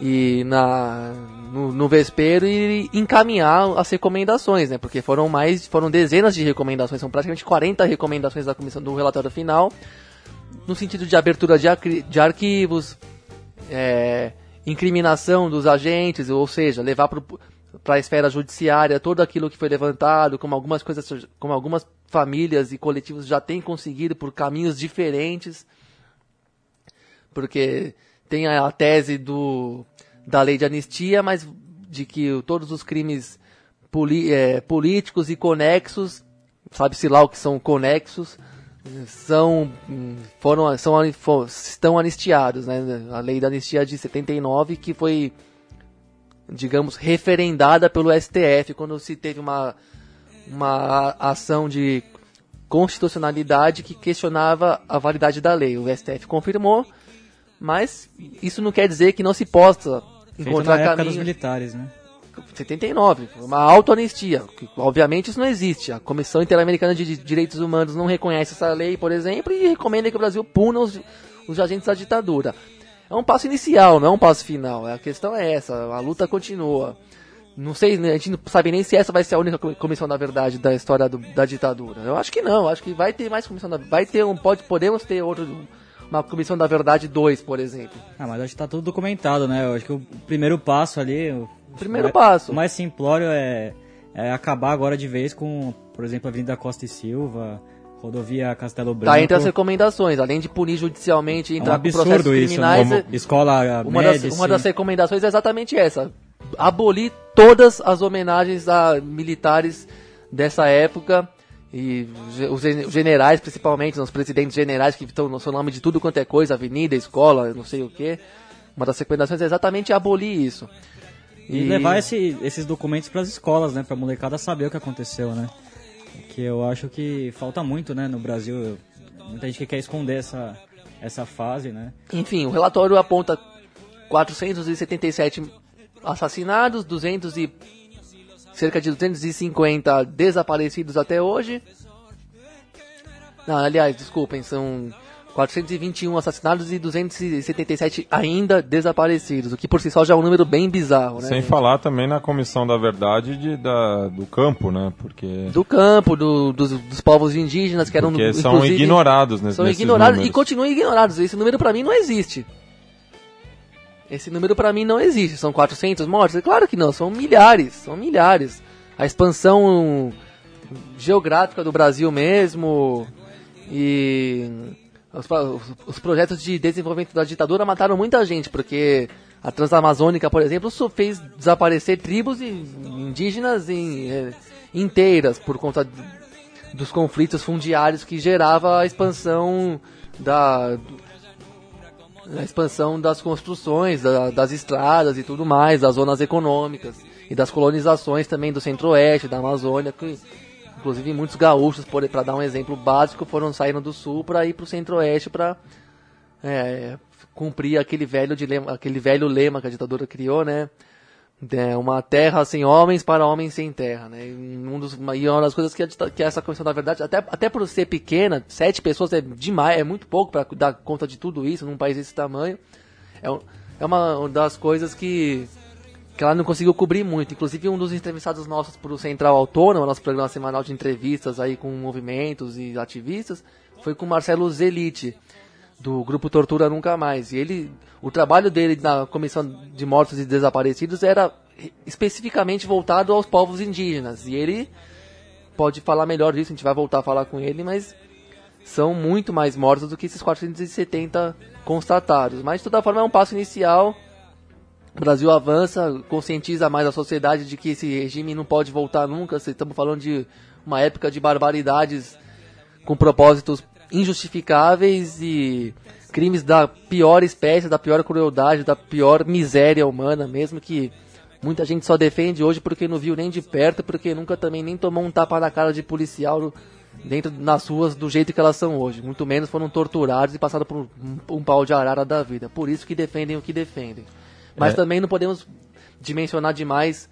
[SPEAKER 4] e na no, no vespeiro e encaminhar as recomendações, né? Porque foram mais, foram dezenas de recomendações, são praticamente 40 recomendações da comissão do relatório final, no sentido de abertura de, de arquivos, é, incriminação dos agentes, ou seja, levar para a esfera judiciária todo aquilo que foi levantado, como algumas coisas, como algumas famílias e coletivos já têm conseguido por caminhos diferentes, porque tem a tese do da lei de anistia, mas de que todos os crimes é, políticos e conexos, sabe-se lá o que são conexos, são foram são estão anistiados, né? A lei da anistia de 79 que foi digamos referendada pelo STF quando se teve uma uma ação de constitucionalidade que questionava a validade da lei. O STF confirmou, mas isso não quer dizer que não se possa
[SPEAKER 3] Feito
[SPEAKER 4] encontrar
[SPEAKER 3] na época dos
[SPEAKER 4] caminhos.
[SPEAKER 3] militares, né?
[SPEAKER 4] 79, foi uma autoanistia. que, Obviamente isso não existe. A Comissão Interamericana de Di- Direitos Humanos não reconhece essa lei, por exemplo, e recomenda que o Brasil puna os, os agentes da ditadura. É um passo inicial, não é um passo final. A questão é essa, a luta continua. Não sei, né, a gente não sabe nem se essa vai ser a única co- comissão da verdade da história do- da ditadura. Eu acho que não, acho que vai ter mais comissão da vai ter um pode podemos ter outro uma comissão da verdade 2, por exemplo.
[SPEAKER 3] Ah, mas acho que tá tudo documentado, né? Eu acho que o primeiro passo ali. O
[SPEAKER 4] Primeiro
[SPEAKER 3] o-
[SPEAKER 4] passo.
[SPEAKER 3] O mais simplório é, é acabar agora de vez com, por exemplo, a Avenida Costa e Silva, rodovia Castelo Branco.
[SPEAKER 4] Tá entre as recomendações, além de punir judicialmente e
[SPEAKER 3] é um
[SPEAKER 4] entrar com processos
[SPEAKER 3] isso,
[SPEAKER 4] criminais,
[SPEAKER 3] né? escola
[SPEAKER 4] Uma das, uma das recomendações é exatamente essa: abolir todas as homenagens a militares dessa época e os gen- os generais, principalmente, os presidentes generais que estão no seu nome de tudo quanto é coisa, avenida, escola, não sei o que. Uma das recomendações é exatamente abolir isso.
[SPEAKER 3] E, levar esse- esses documentos para as escolas, né? Pra molecada saber o que aconteceu, né? Que eu acho que falta muito, né? No Brasil, muita gente que quer esconder essa, essa fase, né?
[SPEAKER 4] Enfim, o relatório aponta 477 assassinados, 200 e cerca de 250 desaparecidos até hoje. Não, aliás, desculpem, são 421 assassinados e 277 ainda desaparecidos, o que por si só já é um número bem bizarro, né?
[SPEAKER 2] Sem falar também na Comissão da Verdade de, da, do campo, né? Porque,
[SPEAKER 4] Do campo, do- dos, dos povos indígenas que eram
[SPEAKER 2] porque são ignorados nesse,
[SPEAKER 4] São
[SPEAKER 2] nesses
[SPEAKER 4] ignorados e
[SPEAKER 2] números.
[SPEAKER 4] continuam ignorados. Esse número pra mim não existe. Esse número pra mim não existe. São 400 mortos? É claro que não, são milhares, são milhares. A expansão geográfica do Brasil mesmo e os, os- os projetos de desenvolvimento da ditadura mataram muita gente, porque a Transamazônica, por exemplo, fez desaparecer tribos in- indígenas eh, inteiras por conta dos conflitos fundiários que gerava a expansão da a expansão das construções, da- das estradas e tudo mais, das zonas econômicas e das colonizações também do centro-oeste, da Amazônia, que inclusive muitos gaúchos, para dar um exemplo básico, foram saindo do sul para ir para o centro-oeste para cumprir aquele velho, dilema, aquele velho lema que a ditadura criou, né? É uma terra sem homens para homens sem terra, né? E Um dos, e uma das coisas que, que essa comissão da verdade, até, até por ser pequena, sete pessoas é demais, é muito pouco para dar conta de tudo isso num país desse tamanho. É, é uma das coisas que, que ela não conseguiu cobrir muito. Inclusive, um dos entrevistados nossos para o Central Autônomo, nosso programa semanal de entrevistas aí com movimentos e ativistas, foi com o Marcelo Zelite, do grupo Tortura Nunca Mais. E ele, o trabalho dele na Comissão de Mortos e Desaparecidos era especificamente voltado aos povos indígenas. E ele pode falar melhor disso, a gente vai voltar a falar com ele, mas são muito mais mortos do que esses 470 constatados. Mas de toda forma é um passo inicial. O Brasil avança, conscientiza mais a sociedade de que esse regime não pode voltar nunca. Estamos falando de uma época de barbaridades com propósitos injustificáveis e crimes da pior espécie, da pior crueldade, da pior miséria humana, mesmo que muita gente só defende hoje porque não viu nem de perto, porque nunca também nem tomou um tapa na cara de policial dentro nas ruas do jeito que elas são hoje. Muito menos foram torturados e passados por um, um pau de arara da vida. Por isso que defendem o que defendem. Mas
[SPEAKER 2] É.
[SPEAKER 4] também não podemos dimensionar demais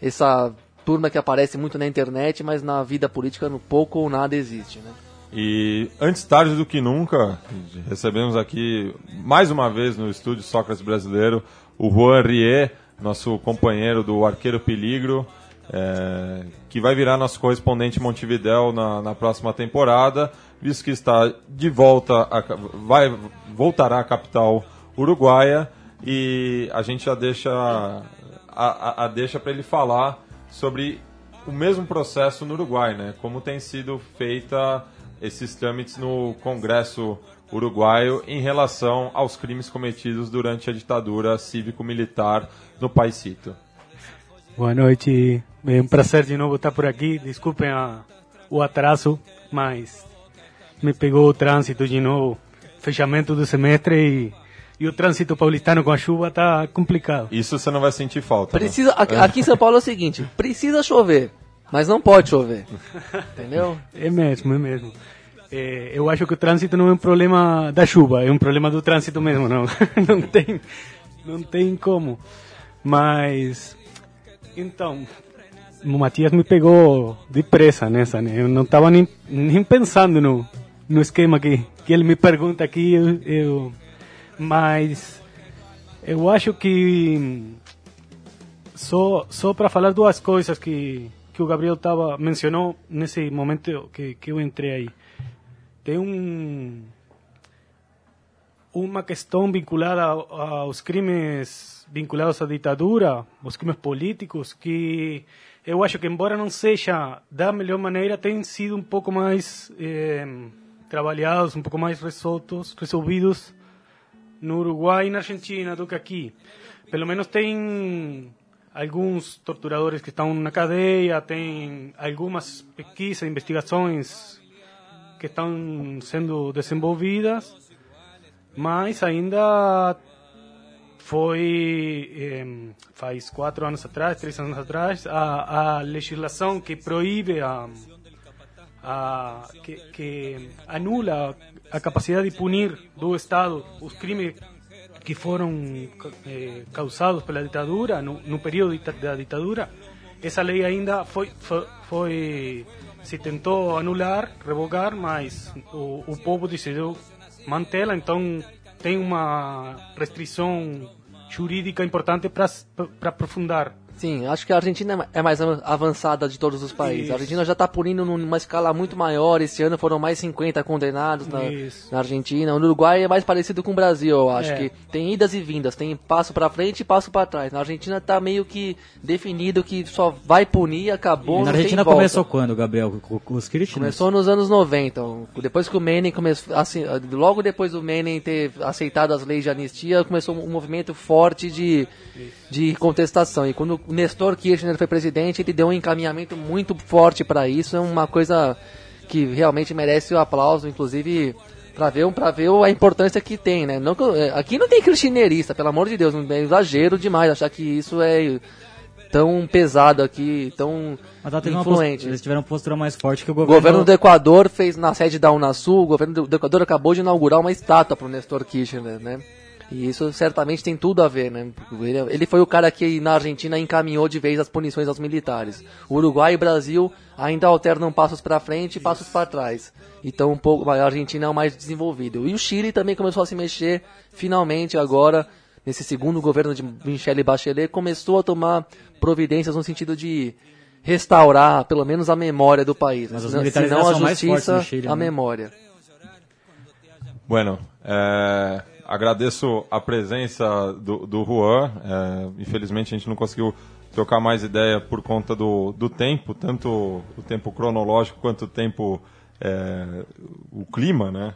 [SPEAKER 4] essa turma que aparece muito na internet, mas na vida política no pouco ou nada existe, né?
[SPEAKER 2] E antes tarde do que nunca, recebemos aqui mais uma vez no estúdio Sócrates Brasileiro o Juan Rie, nosso companheiro do Arqueiro Peligro, é, que vai virar nosso correspondente Montevidéu na, na próxima temporada, visto que está de volta, a, vai, voltará à capital uruguaia e a gente já deixa a, a, a deixa para ele falar sobre o mesmo processo no Uruguai, né? Como tem sido feita esses trâmites no Congresso uruguaio em relação aos crimes cometidos durante a ditadura cívico-militar no Paisito.
[SPEAKER 7] Boa noite, é um prazer de novo estar por aqui. Desculpem a, o atraso, mas me pegou o trânsito de novo, fechamento do semestre e, e o trânsito paulistano com a chuva tá complicado.
[SPEAKER 2] Isso você não vai sentir falta. né?
[SPEAKER 4] Precisa, aqui, aqui em São Paulo é o seguinte, precisa chover, mas não pode chover. Entendeu?
[SPEAKER 7] É mesmo, é mesmo. É, eu acho que o trânsito não é um problema da chuva, é um problema do trânsito mesmo, não, não tem, não tem como. Mas, então, o Matias me pegou de pressa nessa, né? Eu não estava nem, nem pensando no, no esquema que, que ele me pergunta aqui, eu, eu, mas eu acho que só só para falar duas coisas que que o Gabriel tava mencionou nesse momento que que eu entrei aí tem um uma questão vinculada ao- aos crimes vinculados à ditadura, os crimes políticos, que eu acho que, embora não seja da melhor maneira, têm sido um pouco mais eh, trabalhados, um pouco mais resoltos, resolvidos no Uruguai e na Argentina do que aqui. Pelo menos tem alguns torturadores que estão na cadeia, tem algumas pesquisas, investigações que estão sendo desenvolvidas, mas ainda foi em, faz quatro anos atrás, três anos atrás, a, a legislação que proíbe a, a que, que anula a capacidade de punir do Estado os crimes que foram eh, causados pela ditadura no, no período da ditadura essa lei ainda foi, foi, foi se tentou anular revogar mas o, o povo decidiu mantê-la então tem uma restrição jurídica importante para aprofundar
[SPEAKER 4] Sim, acho que a Argentina é mais avan- avançada de todos os países.
[SPEAKER 7] Isso.
[SPEAKER 4] A Argentina já está punindo numa escala muito maior. Esse ano foram mais 50 condenados na,
[SPEAKER 7] Isso.
[SPEAKER 4] na Argentina. O Uruguai é mais parecido com o Brasil, eu acho.
[SPEAKER 7] É.
[SPEAKER 4] que tem idas e vindas, tem passo para frente e passo para trás. Na Argentina está meio que definido que só vai punir, acabou.
[SPEAKER 3] Na Argentina começou quando, Gabriel? Os Kirchner?
[SPEAKER 4] Começou nos anos 90. Depois que o Menem começou, assim, logo depois do Menem ter aceitado as leis de anistia, começou um movimento forte de, de contestação. E quando o Nestor Kirchner foi presidente, ele deu um encaminhamento muito forte para isso. É uma coisa que realmente merece o aplauso, inclusive para ver, pra ver a importância que tem, né? Não, é, aqui não tem kirchnerista, pelo amor de Deus, não é exagero demais achar que isso é tão pesado aqui, tão influente.
[SPEAKER 3] eles tiveram uma postura mais forte que o
[SPEAKER 4] O
[SPEAKER 3] governo.
[SPEAKER 4] governo do Equador fez na sede da Unasul, o governo do do Equador acabou de inaugurar uma estátua para o Nestor Kirchner, né? E isso certamente tem tudo a ver, né? Ele, ele foi o cara que na Argentina encaminhou de vez as punições aos militares. O Uruguai e o Brasil ainda alternam passos para frente e passos para trás. Então um pouco, a Argentina é o mais desenvolvido. E o Chile também começou a se mexer finalmente agora nesse segundo governo de Michelle Bachelet começou a tomar providências no sentido de restaurar pelo menos a memória do país.
[SPEAKER 3] Mas
[SPEAKER 4] Senão- senão
[SPEAKER 3] ainda
[SPEAKER 4] a justiça,
[SPEAKER 3] Chile,
[SPEAKER 4] a
[SPEAKER 3] né?
[SPEAKER 4] memória.
[SPEAKER 2] Bueno, é, agradeço a presença do, do Juan. É, infelizmente a gente não conseguiu trocar mais ideia por conta do, do tempo, tanto o tempo cronológico quanto o tempo, é, o clima, né?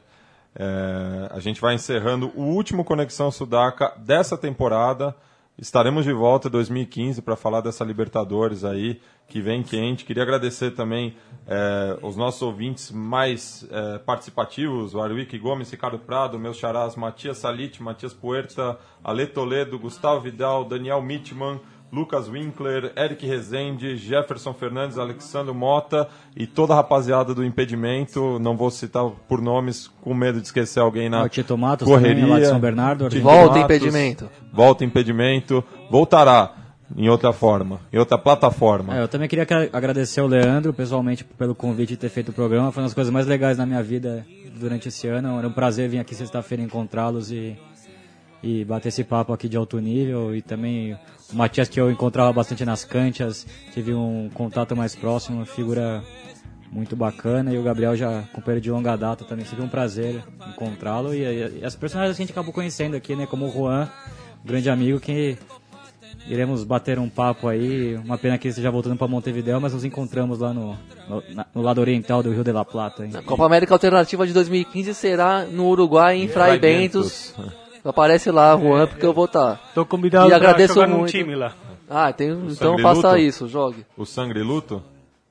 [SPEAKER 2] É, a gente vai encerrando o último Conexão Sudaca dessa temporada. Estaremos de volta em 2015 para falar dessa Libertadores aí, que vem quente. Queria agradecer também é, os nossos ouvintes mais é, participativos, o Arwick Gomes, Ricardo Prado, meus charás Matias Salite, Matias Puerta, Ale Toledo, Gustavo Vidal, Daniel Mitman, Lucas Winkler, Eric Rezende, Jefferson Fernandes, Alexandre Mota e toda a rapaziada do impedimento. Não vou citar por nomes, com medo de esquecer alguém na
[SPEAKER 3] O Tito Matos
[SPEAKER 2] correria.
[SPEAKER 3] também, lá de São Bernardo.
[SPEAKER 2] Tito
[SPEAKER 4] Volta
[SPEAKER 2] Matos,
[SPEAKER 4] impedimento.
[SPEAKER 2] Volta impedimento. Voltará em outra forma, em outra plataforma.
[SPEAKER 3] É, eu também queria que- agradecer ao Leandro, pessoalmente, pelo convite de ter feito o programa. Foi uma das coisas mais legais na minha vida durante esse ano. Era um prazer vir aqui sexta-feira encontrá-los e, e bater esse papo aqui de alto nível. E também o Matias, que eu encontrava bastante nas canchas, tive um contato mais próximo, uma figura muito bacana. E o Gabriel, já companheiro de longa data, também seria um prazer encontrá-lo. E, e as personagens que a gente acabou conhecendo aqui, né? Como o Juan, um grande amigo que Iremos bater um papo aí. Uma pena que ele esteja voltando para Montevideo, mas nos encontramos lá no, no, na- no lado oriental do Rio de la Plata. hein?
[SPEAKER 4] A Copa América Alternativa de 2015 será no Uruguai, em Fray Bentos. Aparece lá, Juan, porque eu vou estar.
[SPEAKER 7] Estou convidado
[SPEAKER 4] E agradeço
[SPEAKER 7] jogar num
[SPEAKER 4] muito.
[SPEAKER 7] time lá.
[SPEAKER 4] Ah, tem, então faça
[SPEAKER 2] Luto?
[SPEAKER 4] isso, jogue.
[SPEAKER 2] O Sangre Luto?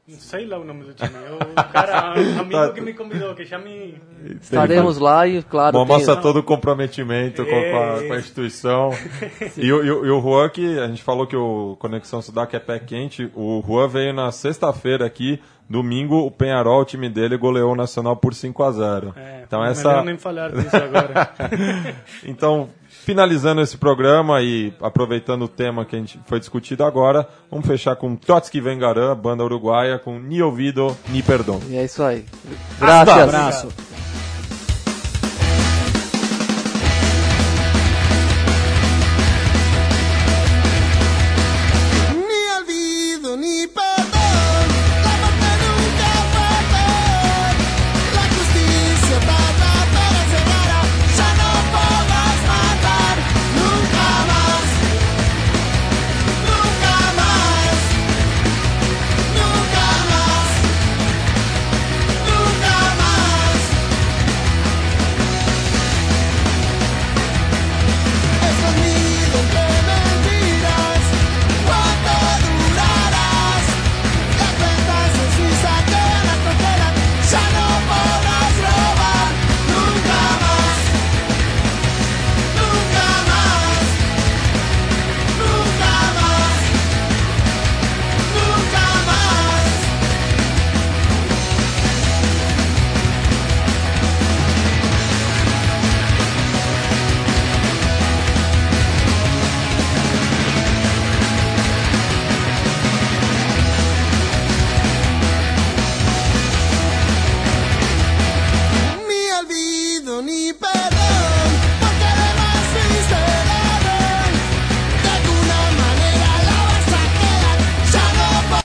[SPEAKER 7] Não sei lá o nome do time. É o cara, amigo que me convidou, que já me...
[SPEAKER 4] Estaremos lá e, claro,
[SPEAKER 2] Bom,
[SPEAKER 4] tem-
[SPEAKER 2] mostra todo o comprometimento com, com a, com a instituição. e, o, e, e o Juan, que a gente falou que o Conexão Sudaca é pé quente, o Juan veio na sexta-feira aqui, domingo, o Penharol, o time dele, goleou o Nacional por 5 a 0
[SPEAKER 7] É,
[SPEAKER 2] Então
[SPEAKER 7] melhor
[SPEAKER 2] essa...
[SPEAKER 7] nem falar disso agora.
[SPEAKER 2] Então, finalizando esse programa e aproveitando o tema que a gente foi discutido agora, vamos fechar com Trotsky Vengarã, banda uruguaia, com Ni Ouvido, Ni Perdão.
[SPEAKER 4] E é isso aí. Graças.
[SPEAKER 3] Abraço.